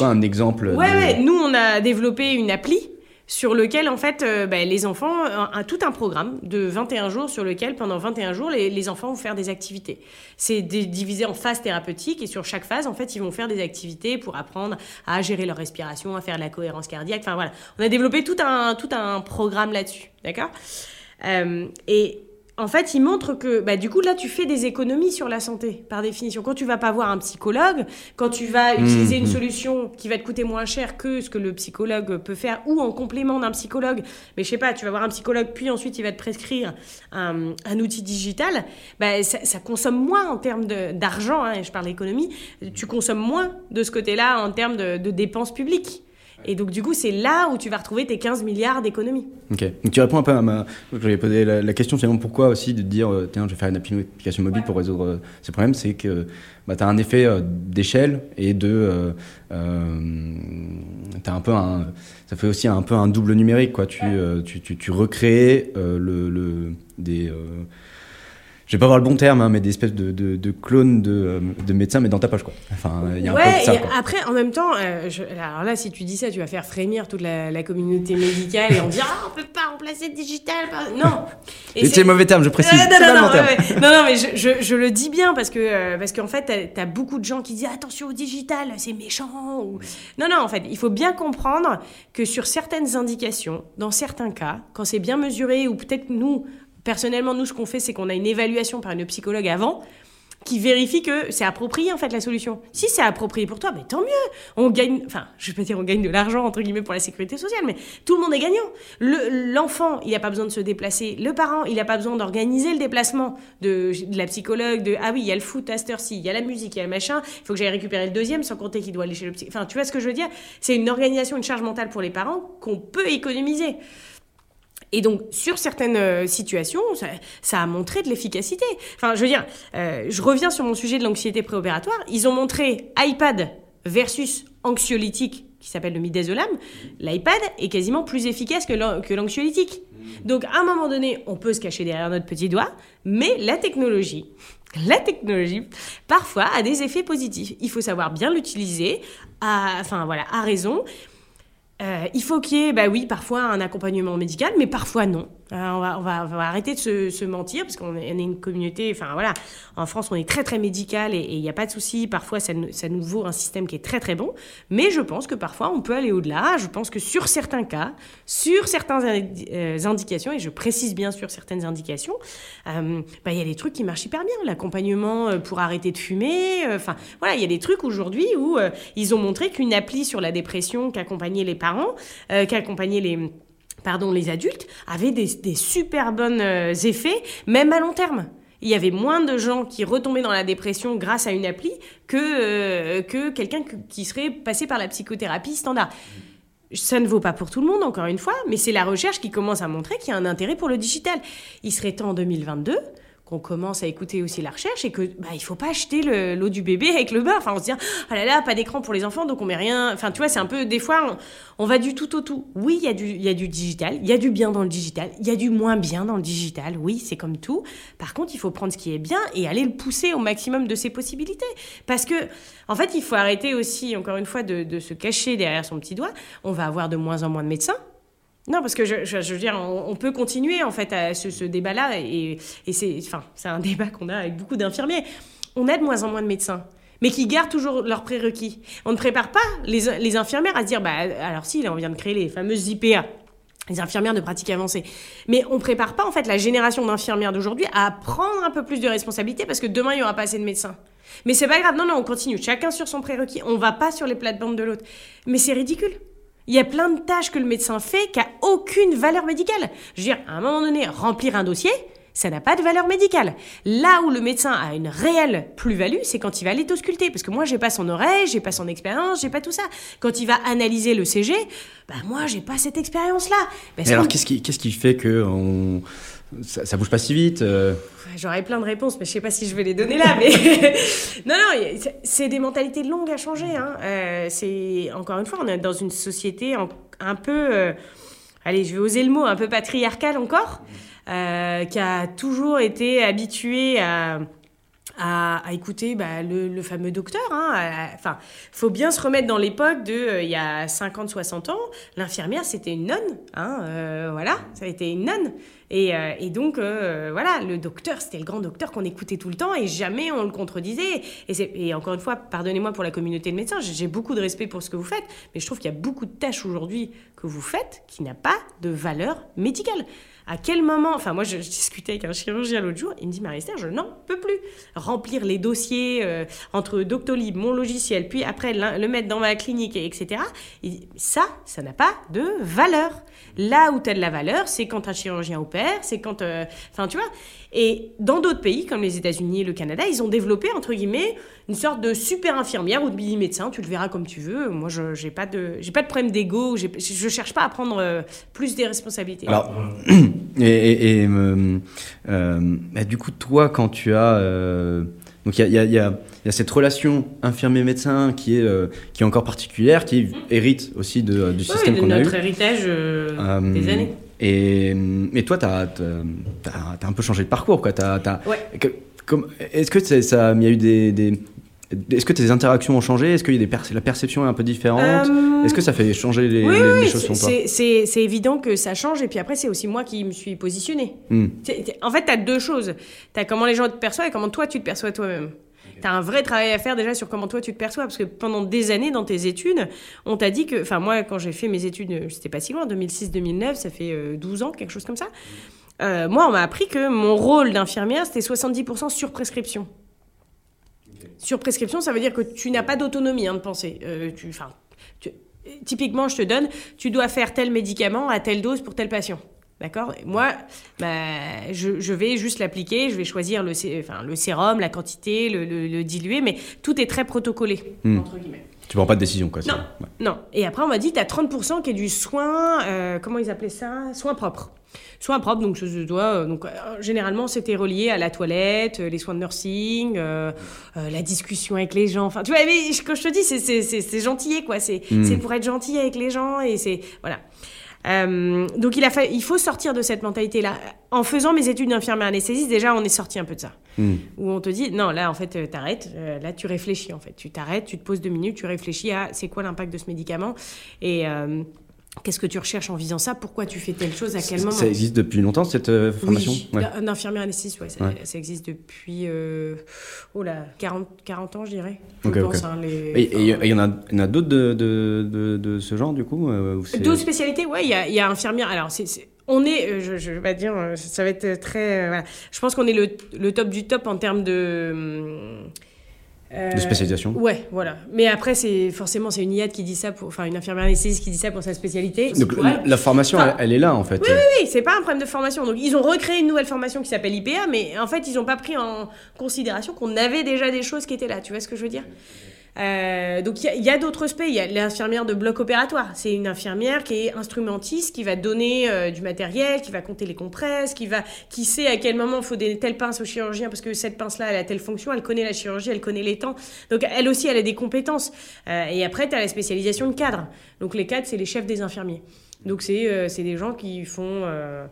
un exemple ouais, ouais, nous, on a développé une appli sur lequel, en fait, euh, bah, les enfants, un, tout un programme de 21 jours sur lequel, pendant 21 jours, les, enfants vont faire des activités. C'est divisé en phases thérapeutiques et sur chaque phase, en fait, ils vont faire des activités pour apprendre à gérer leur respiration, à faire de la cohérence cardiaque. Enfin, voilà. On a développé tout un, tout un programme là-dessus. D'accord? Euh, Et en fait, il montre que, bah, du coup, là, tu fais des économies sur la santé, par définition. Quand tu vas pas voir un psychologue, quand tu vas mmh, utiliser une mmh. solution qui va te coûter moins cher que ce que le psychologue peut faire, ou en complément d'un psychologue, mais je sais pas, tu vas voir un psychologue, puis ensuite il va te prescrire un, outil digital, bah, ça, consomme moins en termes d'argent, hein, je parle d'économie, tu consommes moins de ce côté-là en termes de dépenses publiques. Et donc, du coup, c'est là où tu vas retrouver tes 15 milliards d'économies. Ok. Donc, tu réponds un peu à ma. J'avais posé la, la, question finalement pourquoi aussi de dire euh, tiens, je vais faire une application mobile pour résoudre euh, ces problèmes. C'est que bah, tu as un effet euh, d'échelle et de. tu as un peu un. Ça fait aussi un peu un double numérique, quoi. Tu, tu, tu, tu recrées le, le, des je vais pas avoir le bon terme, hein, mais des espèces de, de, de clones de, euh, de, médecins, mais dans ta poche, quoi. Enfin, il y a un peu de ça, et après, en même temps, euh, alors là, si tu dis ça, tu vas faire frémir toute la, la communauté médicale et on dit, ah, on peut pas remplacer le digital. Non. Et c'est le mauvais terme, je précise. non, non, non, non, non, mais je, je, je, le dis bien parce que, euh, parce qu'en fait, tu as, beaucoup de gens qui disent, attention au digital, c'est méchant. Ou... Non, non, en fait, il faut bien comprendre que sur certaines indications, dans certains cas, quand c'est bien mesuré, ou peut-être nous, Personnellement, nous, ce qu'on fait, c'est qu'on a une évaluation par une psychologue avant qui vérifie que c'est approprié en fait la solution. Si c'est approprié pour toi, mais tant mieux. On gagne, enfin, je vais pas dire on gagne de l'argent entre guillemets pour la sécurité sociale, mais tout le monde est gagnant. L'enfant, il n'a pas besoin de se déplacer. Le parent, il n'a pas besoin d'organiser le déplacement de, la psychologue. De ah oui, il y a le foot à cette heure-ci, il y a la musique, il y a le machin. Il faut que j'aille récupérer le deuxième, sans compter qu'il doit aller chez le psy. Enfin, tu vois ce que je veux dire? C'est une organisation, une charge mentale pour les parents qu'on peut économiser. Et donc, sur certaines euh, situations, ça, a montré de l'efficacité. Enfin, je veux dire, euh, je reviens sur mon sujet de l'anxiété préopératoire. Ils ont montré iPad versus anxiolytique, qui s'appelle le midazolam. L'iPad est quasiment plus efficace que l'anxiolytique. Donc, à un moment donné, on peut se cacher derrière notre petit doigt, mais la technologie, la technologie, parfois, a des effets positifs. Il faut savoir bien l'utiliser, enfin voilà, à raison. Euh, il faut qu'il y ait, bah oui, parfois un accompagnement médical, mais parfois non. Euh, on, va, on, va, on, va, arrêter de se, mentir parce qu'on est, une communauté, enfin voilà, en France on est très très médical et il n'y a pas de souci. Parfois ça, ça, nous vaut un système qui est très très bon, mais je pense que parfois on peut aller au-delà. Je pense que sur certains cas, sur certaines euh, indications, et je précise bien sur certaines indications, bah, il y a des trucs qui marchent hyper bien. L'accompagnement pour arrêter de fumer, enfin voilà, il y a des trucs aujourd'hui où ils ont montré qu'une appli sur la dépression qui accompagnait les parents, qui accompagnait les pardon, les adultes avaient des, super bons euh, effets, même à long terme. Il y avait moins de gens qui retombaient dans la dépression grâce à une appli que, euh, que quelqu'un qui serait passé par la psychothérapie standard. Ça ne vaut pas pour tout le monde, encore une fois, mais c'est la recherche qui commence à montrer qu'il y a un intérêt pour le digital. Il serait temps en 2022 qu'on commence à écouter aussi la recherche et que bah il faut pas acheter l'eau du bébé avec le beurre. Enfin on se dit ah là là pas d'écran pour les enfants donc on met rien. Enfin tu vois c'est un peu des fois on, va du tout au tout. Oui il y a du y a du digital, il y a du bien dans le digital, il y a du moins bien dans le digital. Oui c'est comme tout. Par contre il faut prendre ce qui est bien et aller le pousser au maximum de ses possibilités parce que en fait il faut arrêter aussi encore une fois de se cacher derrière son petit doigt. On va avoir de moins en moins de médecins non, parce que je, je, veux dire, on, peut continuer en fait à ce, débat-là, et, et c'est, enfin, un débat qu'on a avec beaucoup d'infirmiers. On a de moins en moins de médecins, mais qui gardent toujours leurs prérequis. On ne prépare pas les, les infirmières à se dire, bah, alors si, là, on vient de créer les fameuses IPA, les infirmières de pratique avancée. Mais on prépare pas en fait la génération d'infirmières d'aujourd'hui à prendre un peu plus de responsabilité parce que demain il y aura pas assez de médecins. Mais c'est pas grave, non non, on continue, chacun sur son prérequis, on va pas sur les plates-bandes de l'autre. Mais c'est ridicule. Il y a plein de tâches que le médecin fait qui a aucune valeur médicale. Je veux dire, à un moment donné, remplir un dossier, ça n'a pas de valeur médicale. Là où le médecin a une réelle plus-value, c'est quand il va l'autosculter. Parce que moi, j'ai pas son oreille, j'ai pas son expérience, j'ai pas tout ça. Quand il va analyser le CG, bah moi, j'ai pas cette expérience-là. alors, qu'est-ce qui, qu'est-ce qui fait que on ça, ça bouge pas si vite. euh. J'aurais plein de réponses, mais je sais pas si je vais les donner là. Mais non, non, c'est- des mentalités longues à changer. Hein. Euh, c'est encore une fois, on est dans une société un peu, euh, allez, je vais oser le mot, un peu patriarcale encore, euh, qui a toujours été habituée à à, à écouter bah, le, le fameux docteur. Hein, Enfin, faut bien se remettre dans l'époque de euh, il y a 50-60 ans. L'infirmière, c'était une nonne. Hein, euh, voilà, ça a été une nonne. Et, euh, et donc, euh, voilà, le docteur, c'était le grand docteur qu'on écoutait tout le temps et jamais on le contredisait. Et, et encore une fois, pardonnez-moi pour la communauté de médecins, j'ai beaucoup de respect pour ce que vous faites, mais je trouve qu'il y a beaucoup de tâches aujourd'hui que vous faites qui n'a pas de valeur médicale. À quel moment, enfin moi je, discutais avec un chirurgien l'autre jour, il me dit Marie-Esther, je n'en peux plus remplir les dossiers euh, entre Doctolib, mon logiciel, puis après le mettre dans ma clinique, et etc. Dit, ça, ça n'a pas de valeur. Là où tu de la valeur, c'est quand un chirurgien opère, c'est quand, euh, enfin tu vois. Et dans d'autres pays comme les États-Unis et le Canada, ils ont développé entre guillemets une sorte de super infirmière ou de mini médecin. Tu le verras comme tu veux. Moi, je j'ai pas de pas de problème d'ego. Je cherche pas à prendre euh, plus des responsabilités. Alors, et, et- et, euh, euh, bah, du coup, toi, quand tu as. euh, donc, il y a, il y a- il y a- il y a cette relation infirmier-médecin qui, est, qui est encore particulière, qui hérite aussi de- du Oui, système de qu'on a eu. notre héritage des années. Et, et toi, tu as, un peu changé de parcours. Quoi. Ouais. Est-ce que ça, il y a eu des. des- est-ce que tes interactions ont changé? Est-ce que y a des la perception est un peu différente? Euh, Est-ce que ça fait changer les, oui, les- oui, les oui, choses sur toi? c'est- évident que ça change. Et puis après, c'est aussi moi qui me suis positionnée. C'est- En fait, tu as deux choses. Tu as comment les gens te perçoivent et comment toi, tu te perçois toi-même. Tu as un vrai travail à faire déjà sur comment toi, tu te perçois. Parce que pendant des années, dans tes études, on t'a dit que... Enfin, moi, quand j'ai fait mes études, euh, c'était pas si loin, 2006-2009, ça fait euh, 12 ans, quelque chose comme ça. Euh, moi, on m'a appris que mon rôle d'infirmière, c'était 70% sur prescription. Sur prescription, ça veut dire que tu n'as pas d'autonomie hein, de pensée. Euh, tu, tu- typiquement, je te donne, tu dois faire tel médicament à telle dose pour tel patient. D'accord? Moi, bah, je, je vais juste l'appliquer, je vais choisir le, enfin, le sérum, la quantité, le, le- le diluer, mais tout est très protocolé, Hmm. entre guillemets. Tu prends pas de décision, quoi. Non. ouais. Non. Et après, on m'a dit, tu as 30% qui est du soin, euh, comment ils appelaient ça? Soin propre. Soin propre, donc je dois. euh, donc, euh, généralement, c'était relié à la toilette, euh, les soins de nursing, la discussion avec les gens. Enfin, tu vois, mais quand je te dis, c'est- gentillet, quoi. C'est Mm. c'est pour être gentil avec les gens et c'est. Voilà. Euh, donc il, a fa- il faut sortir de cette mentalité-là. En faisant mes études d'infirmière anesthésiste, déjà on est sorti un peu de ça. Hmm. Où on te dit, non, là en fait, euh, t'arrêtes, euh, là tu réfléchis en fait. Tu t'arrêtes, tu te poses deux minutes, tu réfléchis à c'est quoi l'impact de ce médicament et euh, qu'est-ce que tu recherches en visant ça, pourquoi tu fais telle chose, à quel moment? Ça existe depuis longtemps, cette euh, formation? Oui, Ouais. un infirmière anesthésiste, ouais, ça, Ouais. ça existe depuis euh, oh là, 40, 40 ans, je dirais. Je Ok, pense, ok. hein, les- Et il y, y en a, d'autres de, de, de, de ce genre, du coup euh, D'autres spécialités, ouais, il y a, y a infirmière. Alors, c'est, on est, je, je vais pas dire, ça va être très. euh, voilà. Je pense qu'on est le, le top du top en termes de. Euh, De spécialisation Ouais, voilà. Mais après, c'est forcément c'est une IAD qui dit ça pour, enfin une infirmière anesthésiste qui dit ça pour sa spécialité. Donc la, formation, Enfin, elle, elle est là, en fait. Oui, c'est pas un problème de formation. Donc, ils ont recréé une nouvelle formation qui s'appelle IPA, mais en fait, ils n'ont pas pris en considération qu'on avait déjà des choses qui étaient là. Tu vois ce que je veux dire? Euh, donc il y a- a, d'autres aspects. Il y a l'infirmière de bloc opératoire. C'est une infirmière qui est instrumentiste, qui va donner euh, du matériel, qui va compter les compresses, qui va, qui sait à quel moment il faut des telle pince au chirurgien parce que cette pince-là, elle a telle fonction, elle connaît la chirurgie, elle connaît les temps. Donc elle aussi, elle a des compétences. Euh, et après, tu as la spécialisation de cadre. Donc les cadres, c'est les chefs des infirmiers. Donc c'est euh, des gens qui font euh,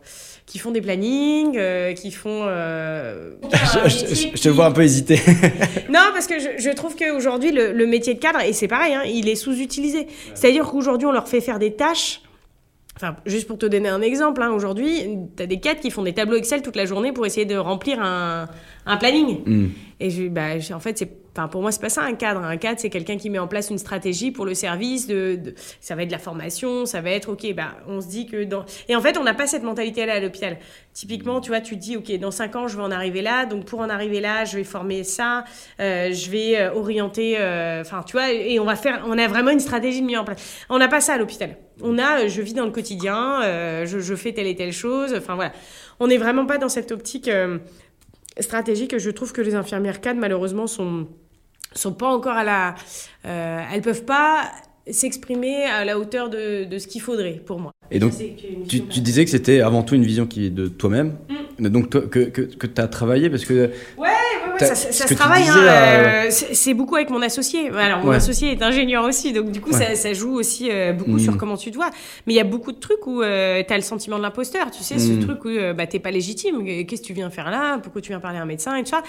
qui font des plannings, euh, qui font. euh, Je, je- métier je te vois un peu hésiter. non, parce que je, je trouve qu'aujourd'hui, le, le métier de cadre, et c'est pareil, hein, il est sous-utilisé. C'est-à-dire qu'aujourd'hui, on leur fait faire des tâches. Enfin, juste pour te donner un exemple, hein, aujourd'hui, tu as des cadres qui font des tableaux Excel toute la journée pour essayer de remplir un, un planning. Hmm. Et je, bah, en fait, c'est, enfin, pour moi, c'est pas ça un cadre. Un cadre, c'est quelqu'un qui met en place une stratégie pour le service. De, ça va être de la formation, ça va être, ok, bah, on se dit que dans. Et en fait, on n'a pas cette mentalité-là à l'hôpital. Typiquement, tu vois, tu te dis, ok, dans 5 ans, je vais en arriver là. Donc, pour en arriver là, je vais former ça. euh, je vais euh, orienter. euh, Enfin, tu vois, et on va faire. On a vraiment une stratégie de mise en place. On n'a pas ça à l'hôpital. On a, je vis dans le quotidien, je, fais telle et telle chose. Enfin, voilà. On n'est vraiment pas dans cette optique. stratégie que je trouve que les infirmières cadres malheureusement sont sont pas encore à la euh, elles peuvent pas s'exprimer à la hauteur de, de ce qu'il faudrait pour moi Et donc, tu, vision tu disais que c'était avant tout une vision qui est de toi-même. Mm. Donc, toi, que, que, que tu as travaillé parce que. Ouais, ça, se travaille. Hein, euh, c'est beaucoup avec mon associé. Alors, mon associé est ingénieur aussi, donc du coup, ça, ça, joue aussi euh, beaucoup sur mm. comment tu te vois. Mais il y a beaucoup de trucs où euh, tu as le sentiment de l'imposteur. Tu sais, ce mm. truc où bah, t'es pas légitime. Qu'est-ce que tu viens faire là? Pourquoi tu viens parler à un médecin et tout ça?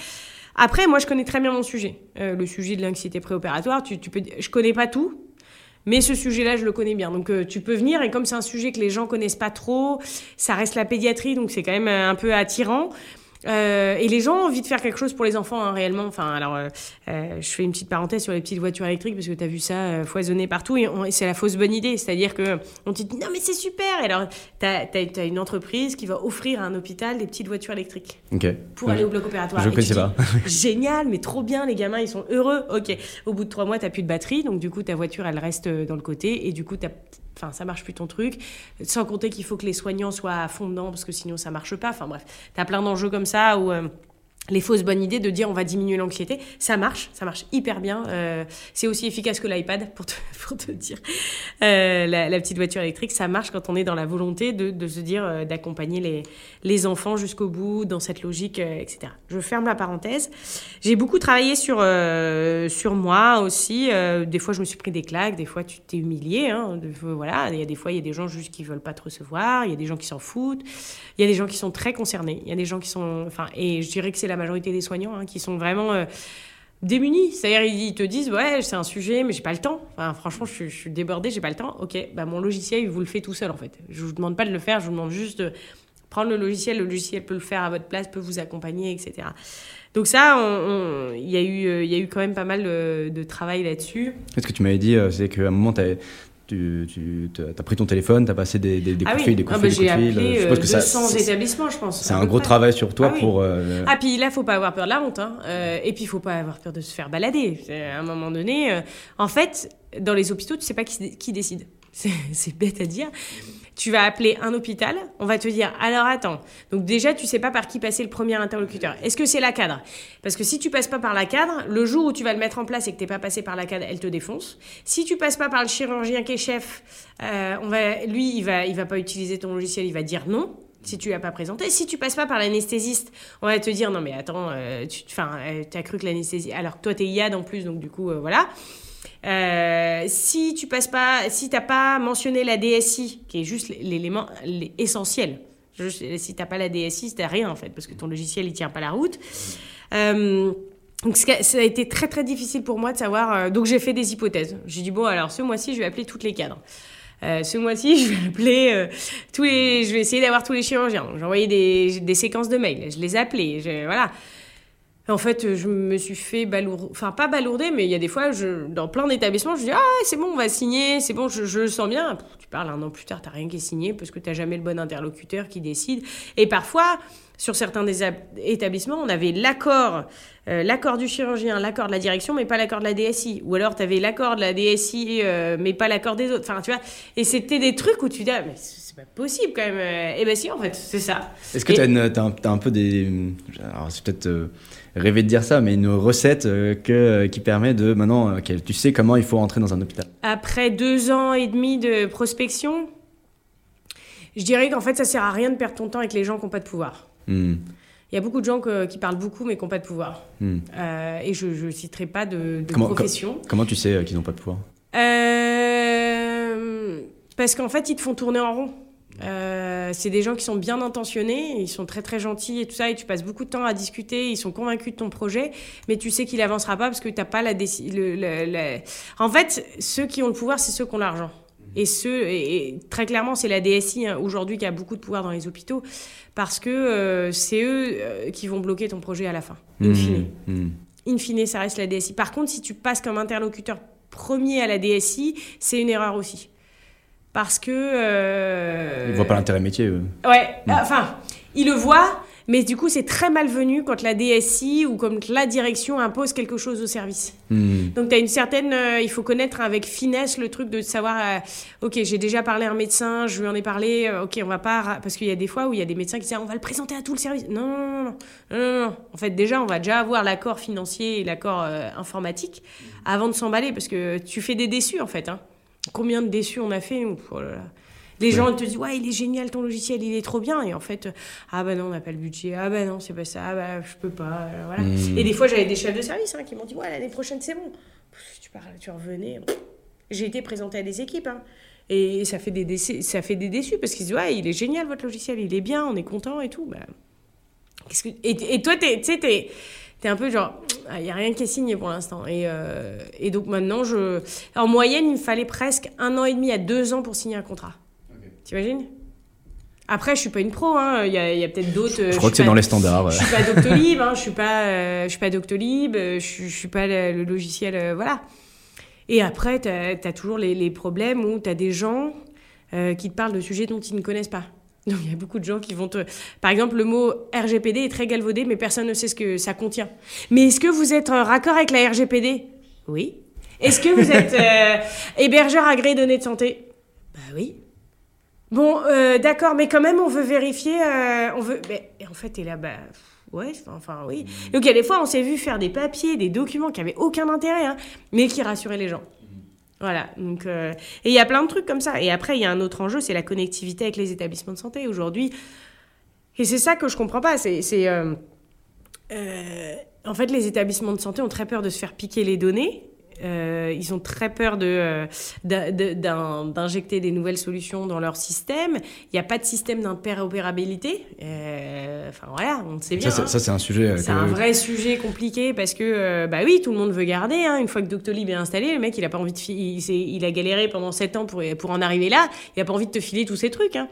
Après, moi, je connais très bien mon sujet. le sujet de l'anxiété préopératoire, tu, tu peux... je connais pas tout. Mais ce sujet-là, je le connais bien. Donc tu peux venir et comme c'est un sujet que les gens connaissent pas trop, ça reste la pédiatrie, donc c'est quand même un peu attirant. Euh, et les gens ont envie de faire quelque chose pour les enfants, hein, réellement. Enfin, alors, euh, euh, je fais une petite parenthèse sur les petites voitures électriques parce que tu as vu ça foisonner partout et, c'est la fausse bonne idée. C'est-à-dire que on te dit non, mais c'est super. Et alors, tu as, une entreprise qui va offrir à un hôpital des petites voitures électriques pour aller au bloc opératoire. Je ne connaissais pas. Génial, mais trop bien. Les gamins, ils sont heureux. Ok. Au bout de trois mois, tu plus de batterie. Donc, du coup, ta voiture, elle reste dans le côté. Et du coup, tu Enfin, ça marche plus ton truc. Sans compter qu'il faut que les soignants soient à fond dedans parce que sinon ça marche pas. Enfin bref, tu as plein d'enjeux comme ça où euh, les fausses bonnes idées de dire on va diminuer l'anxiété, ça marche, ça marche hyper bien. Euh, c'est aussi efficace que l'iPad, pour te, pour te dire. Euh, la, petite voiture électrique, ça marche quand on est dans la volonté de, de se dire euh, d'accompagner les, les enfants jusqu'au bout, dans cette logique, etc. Je ferme la parenthèse. J'ai beaucoup travaillé sur, sur moi aussi. des fois, je me suis pris des claques, des fois, tu t'es humilié. Hein, voilà, il y a des fois, il y a des gens juste qui veulent pas te recevoir, il y a des gens qui s'en foutent, il y a des gens qui sont très concernés, il y a des gens qui sont... Enfin, et je dirais que c'est la majorité des soignants hein, qui sont vraiment euh, démunis. C'est-à-dire, ils te disent, ouais, c'est un sujet, mais j'ai pas le temps. Enfin, franchement, je, suis débordée, j'ai pas le temps. Ok, bah, mon logiciel, il vous le fait tout seul, en fait. Je vous demande pas de le faire, je vous demande juste de prendre le logiciel. Le logiciel peut le faire à votre place, peut vous accompagner, etc. Donc ça, il y, euh, y a eu quand même pas mal de, travail là-dessus. Ce que tu m'avais dit, euh, c'est qu'à un moment, tu tu, tu as pris ton téléphone, tu as passé des, des, des ah coups de fil, des coups de fil, ah bah J'ai appelé je pense que 200 ça, établissements, je pense. C'est un gros travail sur toi ah pour... Euh... Ah, puis là, faut pas avoir peur de la honte. Hein. Euh, et puis, il faut pas avoir peur de se faire balader. À un moment donné, euh, en fait, dans les hôpitaux, tu sais pas qui, qui décide. C'est bête à dire tu vas appeler un hôpital, on va te dire alors attends. Donc déjà tu sais pas par qui passer le premier interlocuteur. Est-ce que c'est la cadre? Parce que si tu passes pas par la cadre, le jour où tu vas le mettre en place et que t'es pas passé par la cadre, elle te défonce. Si tu passes pas par le chirurgien qui est chef, euh, on va, lui il va il va pas utiliser ton logiciel, il va dire non si tu l'as pas présenté. Si tu passes pas par l'anesthésiste, on va te dire non mais attends, euh, tu enfin, euh, as cru que l'anesthésie alors que toi t'es IAD en plus donc du coup voilà. Euh, si tu passes pas, si t'as pas mentionné la DSI, qui est juste l'élément essentiel, si t'as pas la DSI, t'as rien en fait, parce que ton logiciel il tient pas la route. Euh, donc ça a été très très difficile pour moi de savoir. Euh, donc j'ai fait des hypothèses. J'ai dit bon alors ce mois-ci je vais appeler toutes les cadres. ce mois-ci, je vais appeler tous les, je vais essayer d'avoir tous les chirurgiens. J'ai envoyé des, séquences de mails, je les ai appelés, je, voilà. En fait, je me suis fait balourder, enfin pas balourder, mais il y a des fois, je, dans plein d'établissements, je dis Ah, c'est bon, on va signer, c'est bon, je, le sens bien. tu parles un an plus tard, t'as rien qui est signé parce que t'as jamais le bon interlocuteur qui décide. Et parfois, sur certains des établissements, on avait l'accord, euh, l'accord du chirurgien, l'accord de la direction, mais pas l'accord de la DSI. Ou alors, tu avais l'accord de la DSI, euh, mais pas l'accord des autres. Enfin, tu vois. Et c'était des trucs où tu dis, ah, mais c'est pas possible quand même. Et eh ben si, en fait, c'est ça. Est-ce que tu as, un peu des. Alors, c'est peut-être. Euh, rêver de dire ça, mais une recette euh, que, euh, qui permet de maintenant, euh, tu sais comment il faut rentrer dans un hôpital. Après deux ans et demi de prospection, je dirais qu'en fait, ça sert à rien de perdre ton temps avec les gens qui n'ont pas de pouvoir. Hmm. Il y a beaucoup de gens qui parlent beaucoup mais qui n'ont pas de pouvoir. Hmm. et je ne citerai pas de, profession. comment tu sais qu'ils n'ont pas de pouvoir? Parce qu'en fait, ils te font tourner en rond. Euh, c'est des gens qui sont bien intentionnés, ils sont très très gentils et tout ça, et tu passes beaucoup de temps à discuter, ils sont convaincus de ton projet, mais tu sais qu'il avancera pas parce que t'as pas la décision. En fait, ceux qui ont le pouvoir, c'est ceux qui ont l'argent. Et, très clairement, c'est la DSI hein, aujourd'hui qui a beaucoup de pouvoir dans les hôpitaux, parce que euh, c'est eux euh, qui vont bloquer ton projet à la fin, in mmh, fine. Mmh. In fine, ça reste la DSI. Par contre, si tu passes comme interlocuteur premier à la DSI, c'est une erreur aussi parce que. Euh... Ils voient pas l'intérêt métier, eux. Ouais, enfin, ils le voient, mais du coup, c'est très malvenu quand la DSI ou comme la direction impose quelque chose au service. Hmm. Donc, tu as une certaine. Euh, il faut connaître avec finesse le truc de savoir euh, Ok, j'ai déjà parlé à un médecin, je lui en ai parlé, euh, ok, on va pas. Parce qu'il y a des fois où il y a des médecins qui disent On va le présenter à tout le service. Non, non, non, non. non, En fait, déjà, on va déjà avoir l'accord financier et l'accord informatique avant de s'emballer parce que tu fais des déçus, en fait. Hein. Combien de déçus on a fait oh Les gens te disent ouais il est génial ton logiciel, il est trop bien et en fait ah bah non on n'a pas le budget, ah bah non c'est pas ça, ah bah je peux pas, euh, voilà. Hmm. Et des fois j'avais des chefs de service hein, qui m'ont dit ouais l'année prochaine c'est bon. Pff, Tu parles, tu revenais. J'ai été présenté à des équipes hein. et ça fait des décès, ça fait des déçus parce qu'ils se disent ouais il est génial votre logiciel, il est bien, on est content et tout. Bah, que et, et toi tu sais t'es T'es un peu genre, il n'y a rien qui est signé pour l'instant. Et, euh, et donc maintenant, je... en moyenne, il me fallait presque un an et demi à deux ans pour signer un contrat. T'imagines? Après, je suis pas une pro. hein. Il y a, il y a peut-être d'autres. Je crois que c'est dans les standards. ouais. Je suis pas Doctolib. hein. Je suis pas. euh, je suis pas Doctolib. euh, Je, suis- je suis pas le, le logiciel. euh, voilà. Et après, tu as, toujours les, les problèmes où tu as des gens euh, qui te parlent de sujets dont ils ne connaissent pas. Donc il y a beaucoup de gens qui vont te... Par exemple, le mot RGPD est très galvaudé, mais personne ne sait ce que ça contient. Mais est-ce que vous êtes euh, raccord avec la RGPD Oui. Est-ce que vous êtes euh, hébergeur agréé données de santé? Bah oui. Bon, euh, d'accord, mais quand même, on veut vérifier. euh, on veut. Mais et en fait, t'es là, bah. Ouais, enfin, oui. Donc, il y a des fois, on s'est vu faire des papiers, des documents qui avaient aucun intérêt, hein, mais qui rassuraient les gens. Voilà. Donc, euh, et il y a plein de trucs comme ça. Et après, il y a un autre enjeu, c'est la connectivité avec les établissements de santé aujourd'hui. Et c'est ça que je comprends pas. C'est. euh, euh, en fait, les établissements de santé ont très peur de se faire piquer les données. Euh, ils ont très peur de, euh, d'injecter des nouvelles solutions dans leur système. Il n'y a pas de système d'interopérabilité. Euh, Enfin voilà, on le sait bien. Ça, c'est- hein. ça, c'est un sujet. euh, C'est un vrai sujet compliqué parce que, euh, bah oui, tout le monde veut garder. hein. Une fois que Doctolib est installé, le mec, il a pas envie de, il, il a galéré pendant 7 ans pour, pour en arriver là. Il a pas envie de te filer tous ces trucs. hein.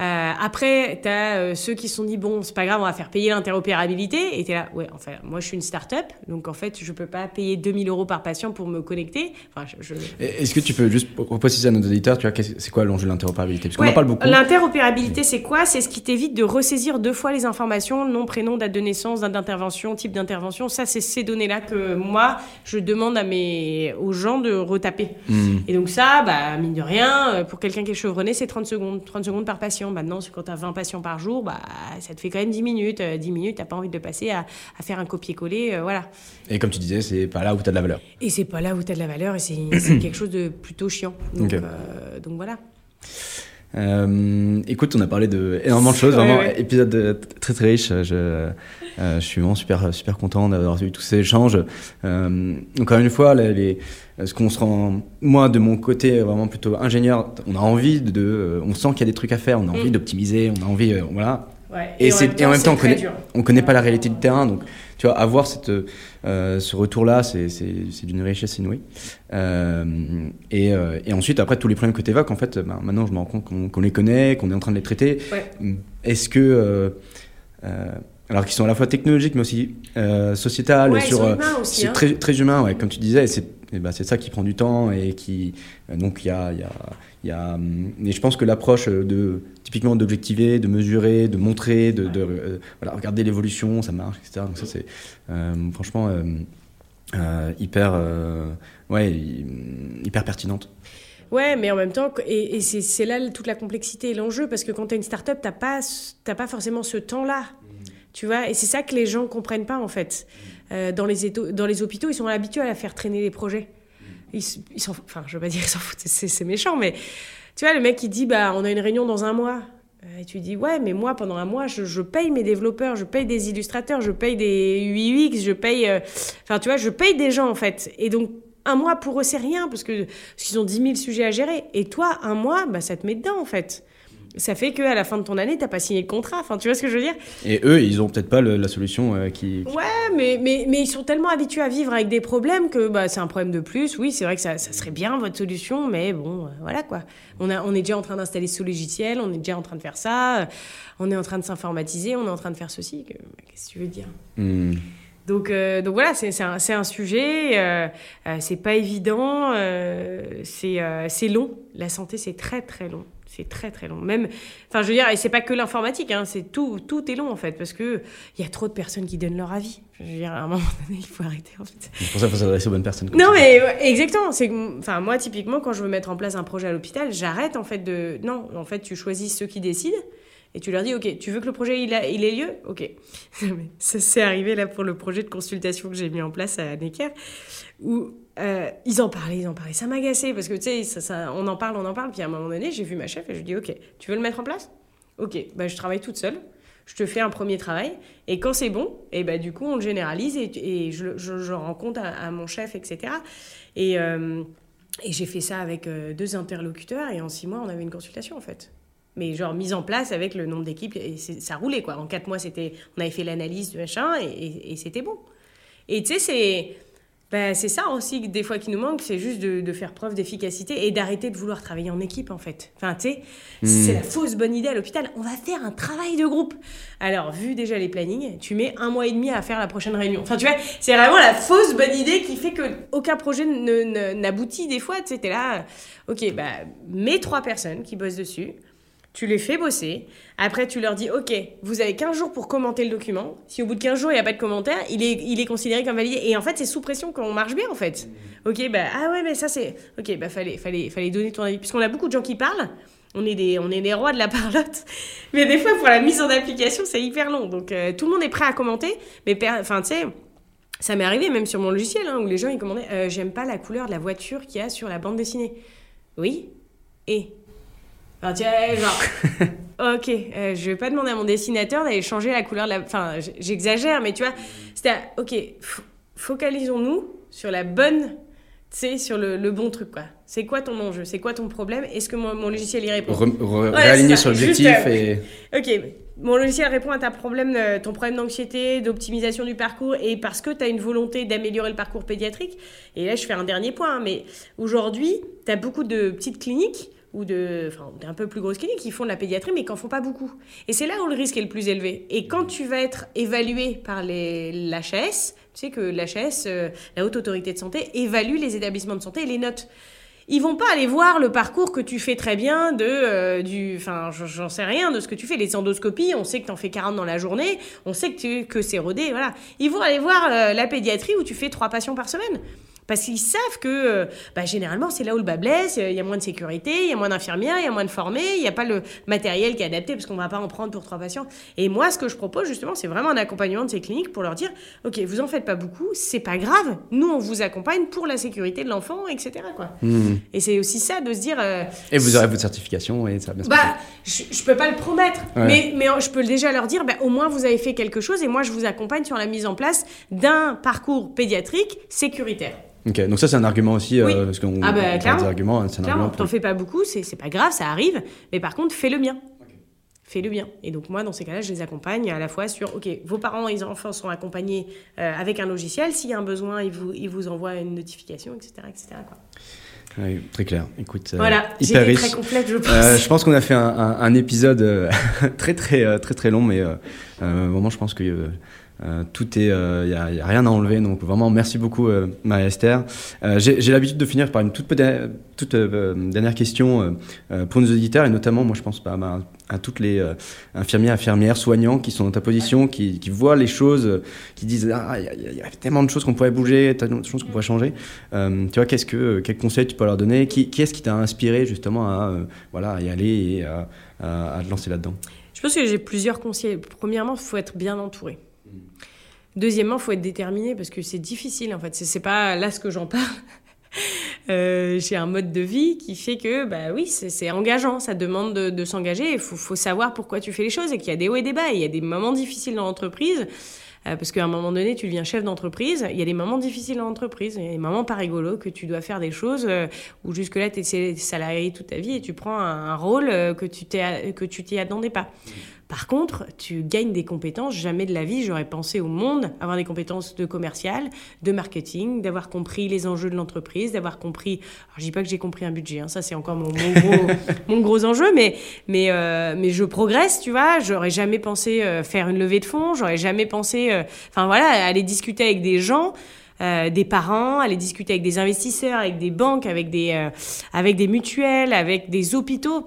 Euh, après, tu as ceux qui se sont dit, bon, c'est pas grave, on va faire payer l'interopérabilité. Et tu es là, ouais, enfin, moi, je suis une start-up, donc en fait, je peux pas payer 2000 euros par patient pour me connecter. Enfin, je, Est-ce que tu peux juste repréciser à nos auditeurs, tu vois, c'est quoi l'enjeu de l'interopérabilité? Parce qu'on Ouais, en parle beaucoup. L'interopérabilité, c'est quoi? C'est ce qui t'évite de ressaisir deux fois les informations, nom, prénom, date de naissance, date d'intervention, type d'intervention. Ça, c'est ces données-là que moi, je demande à mes, aux gens de retaper. Hmm. Et donc ça, bah, mine de rien, euh, pour quelqu'un qui est chevronné, c'est 30 secondes. 30 secondes par patient. Maintenant, quand tu as 20 patients par jour, bah, ça te fait quand même 10 minutes. Euh, 10 minutes, t'as pas envie de passer à, à faire un copier-coller. euh, voilà. Et comme tu disais, c'est pas là où tu as de la valeur. Et c'est pas là où tu as de la valeur et c'est quelque chose de plutôt chiant. Donc, euh, donc voilà. Euh, écoute, on a parlé de énormément de choses, vraiment Ouais, épisode euh, très très riche. Je, euh, je suis vraiment super super content d'avoir eu tous ces échanges. Euh, encore une fois, les, les- ce qu'on se rend, moi de mon côté vraiment plutôt ingénieur, on a envie de, on sent qu'il y a des trucs à faire, on a envie Mm. d'optimiser, on a envie, euh, voilà. Ouais. Et, c'est- et en même temps, on connaît, dur. on connaît pas la réalité du terrain, donc tu vois, avoir cette, euh, ce retour-là, c'est, d'une richesse inouïe. Euh, et, euh, et ensuite, après, tous les problèmes que tu évoques, en fait, ben, maintenant, je me rends compte qu'on, les connaît, qu'on est en train de les traiter. Ouais. Est-ce que, alors qu'ils sont à la fois technologiques, mais aussi euh, sociétales, Ouais, sur, aussi. c'est hein. très, très humain, ouais, comme tu disais, c'est, ben, c'est ça qui prend du temps et qui, donc il y a, il y a, il y a, hum, mais je pense que l'approche de, typiquement d'objectiver, de mesurer, de montrer, de, de, euh, voilà, regarder l'évolution, ça marche, etc. Donc ça c'est, euh, franchement, euh, euh, hyper, euh, ouais, hy- hyper pertinente. Ouais, mais en même temps, et, et c'est là toute la complexité et l'enjeu, parce que quand tu as une start-up, tu pas, t'as pas forcément ce temps-là. Tu vois, et c'est ça que les gens comprennent pas, en fait. Euh, dans, les éto- dans les hôpitaux, ils sont habitués à la faire traîner les projets. Ils, ils s'en, enfin, je veux pas dire ils s'en foutent, c'est, méchant, mais tu vois, le mec qui dit, bah, on a une réunion dans un mois. Euh, Et tu dis, ouais, mais moi, pendant un mois, je, je paye mes développeurs, je paye des illustrateurs, je paye des UX, je paye. euh, tu vois, je paye des gens, en fait. Et donc, un mois pour eux, c'est rien, parce que- parce qu'ils ont 10 000 sujets à gérer. Et toi, un mois, bah, ça te met dedans, en fait. Ça fait qu'à la fin de ton année, t'as pas signé le contrat. Enfin, tu vois ce que je veux dire? Et eux, ils ont peut-être pas le- la solution euh, qui. qui- Ouais, mais, mais, mais ils sont tellement habitués à vivre avec des problèmes que bah, c'est un problème de plus. Oui, c'est vrai que ça, ça serait bien votre solution, mais bon, euh, voilà quoi. On, a, on est déjà en train d'installer ce logiciel, on est déjà en train de faire ça, euh, on est en train de s'informatiser, on est en train de faire ceci. que- Qu'est-ce que tu veux dire? Hmm. donc, euh, donc voilà, c'est un, un sujet, euh, euh, c'est pas évident, c'est c'est long. La santé, c'est très très long. C'est très très long. Même, enfin, je veux dire, et c'est pas que l'informatique, hein, c'est tout, tout est long en fait, parce que il y a trop de personnes qui donnent leur avis. Je veux dire, à un moment donné, il faut arrêter en fait. C'est pour ça qu'il faut s'adresser aux bonnes personnes. Non ça. mais exactement. C'est enfin moi typiquement quand je veux mettre en place un projet à l'hôpital, j'arrête en fait de non. En fait tu choisis ceux qui décident Et tu leur dis, OK, tu veux que le projet il, a, il ait lieu? OK. ça s'est arrivé là pour le projet de consultation que j'ai mis en place à Necker, où euh, ils en parlaient, ils en parlaient. Ça m'agaçait parce que tu sais, on en parle, on en parle. Puis à un moment donné, j'ai vu ma chef et je lui dis, OK, tu veux le mettre en place? Ok, bah, je travaille toute seule je te fais un premier travail. Et quand c'est bon, et bah, du coup, on le généralise et, je, je, rends compte à, mon chef, etc. Et, euh, et j'ai fait ça avec euh, deux interlocuteurs et en six mois, on avait une consultation en fait. Mais genre mise en place avec le nombre d'équipes et ça roulait quoi. En quatre mois, c'était, on avait fait l'analyse du machin et, et c'était bon. Et tu sais, c'est ben, c'est ça aussi des fois qui nous manque, c'est juste de, de, faire preuve d'efficacité et d'arrêter de vouloir travailler en équipe en fait. Enfin, tu sais, hmm. c'est la fausse bonne idée à l'hôpital. On va faire un travail de groupe. Alors, vu déjà les plannings, tu mets un mois et demi à faire la prochaine réunion. Enfin, tu vois, c'est vraiment la fausse bonne idée qui fait que aucun projet n'aboutit des fois. Tu sais, t'es là, ok, bah, mets trois personnes qui bossent dessus tu les fais bosser. Après, tu leur dis, OK, vous avez 15 jours pour commenter le document. Si au bout de 15 jours, il n'y a pas de commentaire, il est, il est considéré comme validé. Et en fait, c'est sous pression qu'on marche bien, en fait. OK, bah, ah ouais, mais ça, c'est... OK, bah, fallait, fallait, fallait donner ton avis. Puisqu'on a beaucoup de gens qui parlent, on est des, on est des rois de la parlotte. Mais des fois, pour la mise en application, c'est hyper long. Donc, euh, tout le monde est prêt à commenter. Mais, enfin, tu sais... Ça m'est arrivé même sur mon logiciel, hein, où les gens ils commandaient euh, J'aime pas la couleur de la voiture qu'il y a sur la bande dessinée. Oui Et Enfin, tu genre, ok, euh, je vais pas demander à mon dessinateur d'aller changer la couleur de la. Enfin, j'exagère, mais tu vois, c'était, ok, focalisons-nous sur la bonne, tu sais, sur le, le, bon truc, quoi. C'est quoi ton enjeu? C'est quoi ton problème? Est-ce que mon, mon, logiciel y répond? Réaligner sur l'objectif euh, et. Ok, mon logiciel répond à ta problème, ton problème d'anxiété, d'optimisation du parcours, et parce que tu as une volonté d'améliorer le parcours pédiatrique. Et là, je fais un dernier point, hein, mais aujourd'hui, tu as beaucoup de petites cliniques ou de, enfin, d'un peu plus grosses cliniques qui font de la pédiatrie mais qui n'en font pas beaucoup. Et c'est là où le risque est le plus élevé. Et quand tu vas être évalué par l'HAS, tu sais que l'HAS, euh, la Haute Autorité de Santé, évalue les établissements de santé et les notes. Ils vont pas aller voir le parcours que tu fais très bien de euh, du enfin j'en sais rien de ce que tu fais les endoscopies, on sait que tu en fais 40 dans la journée, on sait que tu, que c'est rodé voilà. Ils vont aller voir euh, la pédiatrie où tu fais trois patients par semaine. Parce qu'ils savent que euh, bah, généralement, c'est là où le bas blesse, il y a moins de sécurité, il y a moins d'infirmières, il y a moins de formés, il n'y a pas le matériel qui est adapté parce qu'on ne va pas en prendre pour trois patients. Et moi, ce que je propose justement, c'est vraiment un accompagnement de ces cliniques pour leur dire, OK, vous en faites pas beaucoup, c'est pas grave, nous, on vous accompagne pour la sécurité de l'enfant, etc. Quoi. Mmh. Et c'est aussi ça de se dire... Euh, et vous aurez votre certification et ça va bien se bah, je, ne peux pas le promettre, mais, mais je peux déjà leur dire, bah, au moins vous avez fait quelque chose et moi, je vous accompagne sur la mise en place d'un parcours pédiatrique sécuritaire. Ok, donc ça c'est un argument aussi, euh, parce qu'on ah bah, des arguments, c'est un argument. T'en fais pas beaucoup, c'est pas grave, ça arrive, mais par contre fais le bien. Fais le bien. Et donc moi, dans ces cas-là, je les accompagne à la fois sur, ok, vos parents et les enfants sont accompagnés euh, avec un logiciel, s'il y a un besoin, ils vous, ils vous envoient une notification, etc. etc. Quoi. Oui, très clair. Écoute, euh, voilà, hyper riche. très complète, je pense. Euh, je pense qu'on a fait un, un, un épisode très très très très long, mais vraiment, je pense que euh, tout est, il euh, n'y a, rien à enlever. Donc vraiment, merci beaucoup, euh, Marie-Esther. J'ai l'habitude de finir par une toute, toute dernière question pour nos auditeurs, et notamment, moi, je pense pas à, à toutes les infirmières, infirmières, soignants qui sont dans ta position, qui, voient les choses, qui disent ah, il y, a tellement de choses qu'on pourrait bouger, tellement de choses qu'on pourrait changer. tu vois, qu'est-ce que, quel conseil tu peux leur donner? Qui, qui est-ce qui t'a inspiré justement à, voilà, y aller et à, te lancer là-dedans? Je pense que j'ai plusieurs conseils. Premièrement, il faut être bien entouré. Deuxièmement, il faut être déterminé parce que c'est difficile en fait. C'est pas là ce que j'en parle. Euh, j'ai un mode de vie qui fait que, bah oui, c'est engageant, ça demande de, s'engager. Il faut, savoir pourquoi tu fais les choses et qu'il y a des hauts et des bas. Il y a des moments difficiles dans l'entreprise. Euh, parce qu'à un moment donné, tu deviens chef d'entreprise, il y a des moments difficiles dans l'entreprise, il y a des moments pas rigolos que tu dois faire des choses euh, où jusque-là, tu es salarié toute ta vie et tu prends un, rôle que tu t'y attendais pas. Par contre, tu gagnes des compétences. Jamais de la vie, j'aurais pensé au monde avoir des compétences de commercial, de marketing, d'avoir compris les enjeux de l'entreprise, d'avoir compris. Alors, je dis pas que j'ai compris un budget, hein, ça c'est encore mon, gros, mon, gros, enjeu, mais mais euh, mais je progresse, tu vois. J'aurais jamais pensé euh, faire une levée de fonds, j'aurais jamais pensé, euh, enfin voilà, aller discuter avec des gens. des parents, aller discuter avec des investisseurs, avec des banques, avec des, avec des mutuelles, avec des hôpitaux.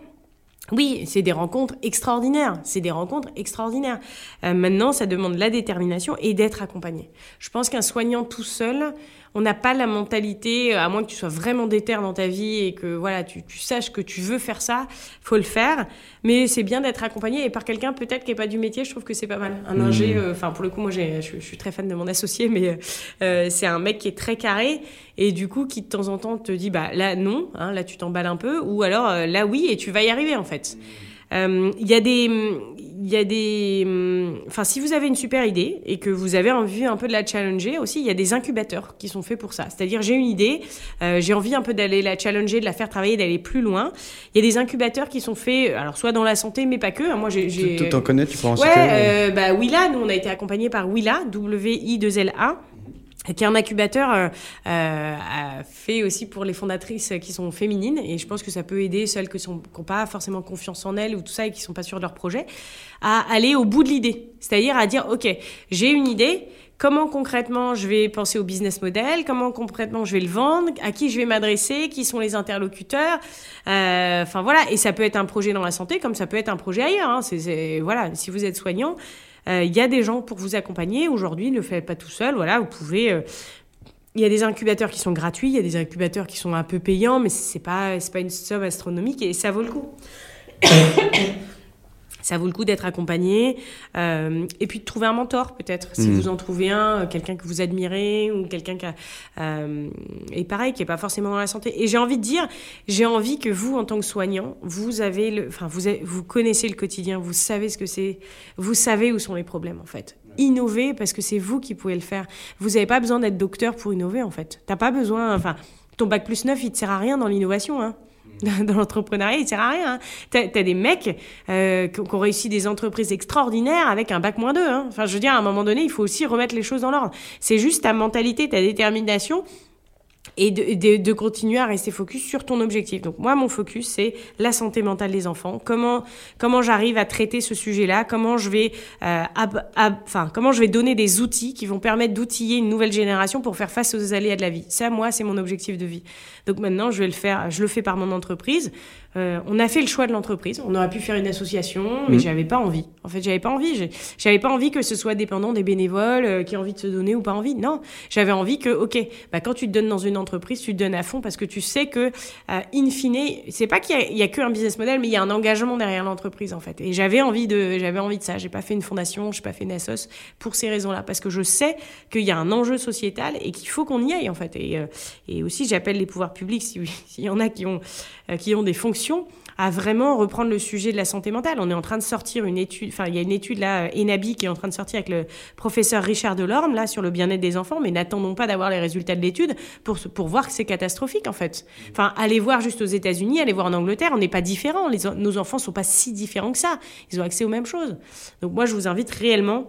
Oui, c'est des rencontres extraordinaires. C'est des rencontres extraordinaires. Euh, maintenant, ça demande la détermination et d'être accompagné. Je pense qu'un soignant tout seul, on n'a pas la mentalité, à moins que tu sois vraiment déter dans ta vie et que voilà, tu, tu saches que tu veux faire ça, faut le faire. Mais c'est bien d'être accompagné et par quelqu'un peut-être qui n'est pas du métier, je trouve que c'est pas mal. Un ingé, euh, enfin pour le coup, moi je, je, suis très fan de mon associé, mais euh, c'est un mec qui est très carré et du coup qui de temps en temps te dit bah là non, hein, là tu t'emballes un peu, ou alors euh, là oui et tu vas y arriver en fait. Euh, Il y a des, il y a des, enfin si vous avez une super idée et que vous avez envie un peu de la challenger aussi, il y a des incubateurs qui sont faits pour ça. C'est-à-dire j'ai une idée, euh, j'ai envie un peu d'aller la challenger, de la faire travailler, d'aller plus loin. Il y a des incubateurs qui sont faits, alors soit dans la santé mais pas que. Hein. Moi j'ai, t'en connais, tu peux en Ouais, citer euh, bah Willa, nous on a été accompagnés par Willa, W-I-2-L-A qui est un incubateur euh, euh, fait aussi pour les fondatrices qui sont féminines. Et je pense que ça peut aider celles qui n'ont pas forcément confiance en elles ou tout ça et qui sont pas sûres de leur projet à aller au bout de l'idée. C'est-à-dire à dire ok j'ai une idée. Comment concrètement je vais penser au business model, comment concrètement je vais le vendre, à qui je vais m'adresser, qui sont les interlocuteurs? Euh, enfin voilà, et ça peut être un projet dans la santé comme ça peut être un projet ailleurs. Hein. C'est, voilà, si vous êtes soignant, il y a des gens pour vous accompagner. Aujourd'hui, ne le faites pas tout seul. Voilà, vous pouvez. Euh, il y a des incubateurs qui sont gratuits, il y a des incubateurs qui sont un peu payants, mais c'est pas pas une somme astronomique et ça vaut le coup. Ça vaut le coup d'être accompagné euh, et puis de trouver un mentor peut-être si Mhm. vous en trouvez un euh, quelqu'un que vous admirez ou quelqu'un qui a, euh, et pareil qui est pas forcément dans la santé. Et j'ai envie de dire j'ai envie que vous en tant que soignant vous avez le enfin vous avez- vous connaissez le quotidien vous savez ce que c'est vous savez où sont les problèmes en fait. Innover parce que c'est vous qui pouvez le faire. Vous n'avez pas besoin d'être docteur pour innover en fait. T'as pas besoin enfin ton bac plus 9 il te sert à rien dans l'innovation hein dans l'entrepreneuriat, il sert à rien. Hein. T'as as des mecs euh, qui, ont- réussi des entreprises extraordinaires avec un bac moins 2. Hein. Enfin, je veux dire, à un moment donné, il faut aussi remettre les choses dans l'ordre. C'est juste ta mentalité, ta détermination et de, de, de continuer à rester focus sur ton objectif. Donc moi, mon focus, c'est la santé mentale des enfants. Comment comment j'arrive à traiter ce sujet-là? Comment je vais euh, enfin comment je vais donner des outils qui vont permettre d'outiller une nouvelle génération pour faire face aux aléas de la vie? Ça, moi, c'est mon objectif de vie. Donc maintenant, je vais le faire. Je le fais par mon entreprise. Euh, on a fait le choix de l'entreprise. On aurait pu faire une association, mais Mhm. j'avais pas envie. En fait, j'avais pas envie. J'avais pas envie que ce soit dépendant des bénévoles euh, qui ont envie de se donner ou pas envie. Non, j'avais envie que, ok, bah quand tu te donnes dans une entreprise, tu te donnes à fond parce que tu sais que, euh, in fine, c'est pas qu'il y a que un business model, mais il y a un engagement derrière l'entreprise en fait. Et j'avais envie de, j'avais envie de ça. J'ai pas fait une fondation, j'ai pas fait une assos pour ces raisons-là, parce que je sais qu'il y a un enjeu sociétal et qu'il faut qu'on y aille en fait. Et, euh, et aussi, j'appelle les pouvoirs publics, si- s'il y en a qui ont, euh, qui ont des fonctions, à vraiment reprendre le sujet de la santé mentale. On est en train de sortir une étude, enfin, il y a une étude là, Enabi, qui est en train de sortir avec le professeur Richard Delorme, là, sur le bien-être des enfants, mais n'attendons pas d'avoir les résultats de l'étude pour, pour voir que c'est catastrophique, en fait. Enfin, allez voir juste aux États-Unis, allez voir en Angleterre, on n'est pas différents. Nos enfants sont pas si différents que ça. Ils ont accès aux mêmes choses. Donc, moi, je vous invite réellement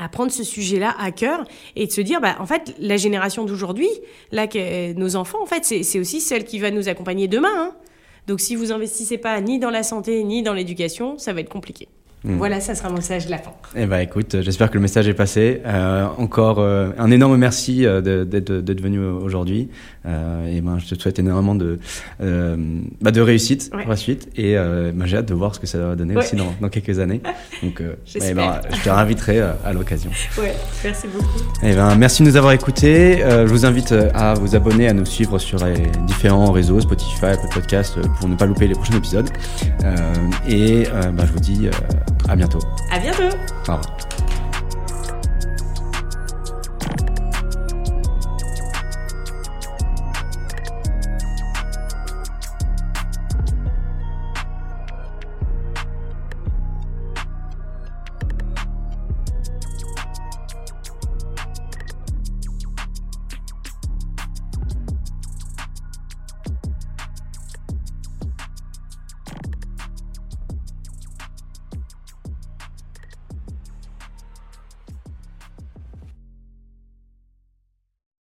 à prendre ce sujet-là à cœur et de se dire, bah, en fait, la génération d'aujourd'hui, là, euh, nos enfants, en fait, c'est c'est aussi celle qui va nous accompagner demain. hein. Donc, si vous investissez pas ni dans la santé ni dans l'éducation, ça va être compliqué. Mm. Voilà, ça sera mon message de la fin. Eh ben écoute, j'espère que le message est passé. Euh, encore euh, un énorme merci euh, d'être venu aujourd'hui. Euh, et ben, je te souhaite énormément de, bah, de réussite Ouais. pour la suite. Et ben, j'ai hâte de voir ce que ça va donner Ouais. aussi dans, dans quelques années. Donc, ben, je te réinviterai à l'occasion. Ouais, merci beaucoup. Eh ben, merci de nous avoir écoutés. Je vous invite à vous abonner, à nous suivre sur les différents réseaux, Spotify, Apple Podcast, pour ne pas louper les prochains épisodes. Et ben, je vous dis à bientôt. À bientôt! Au revoir.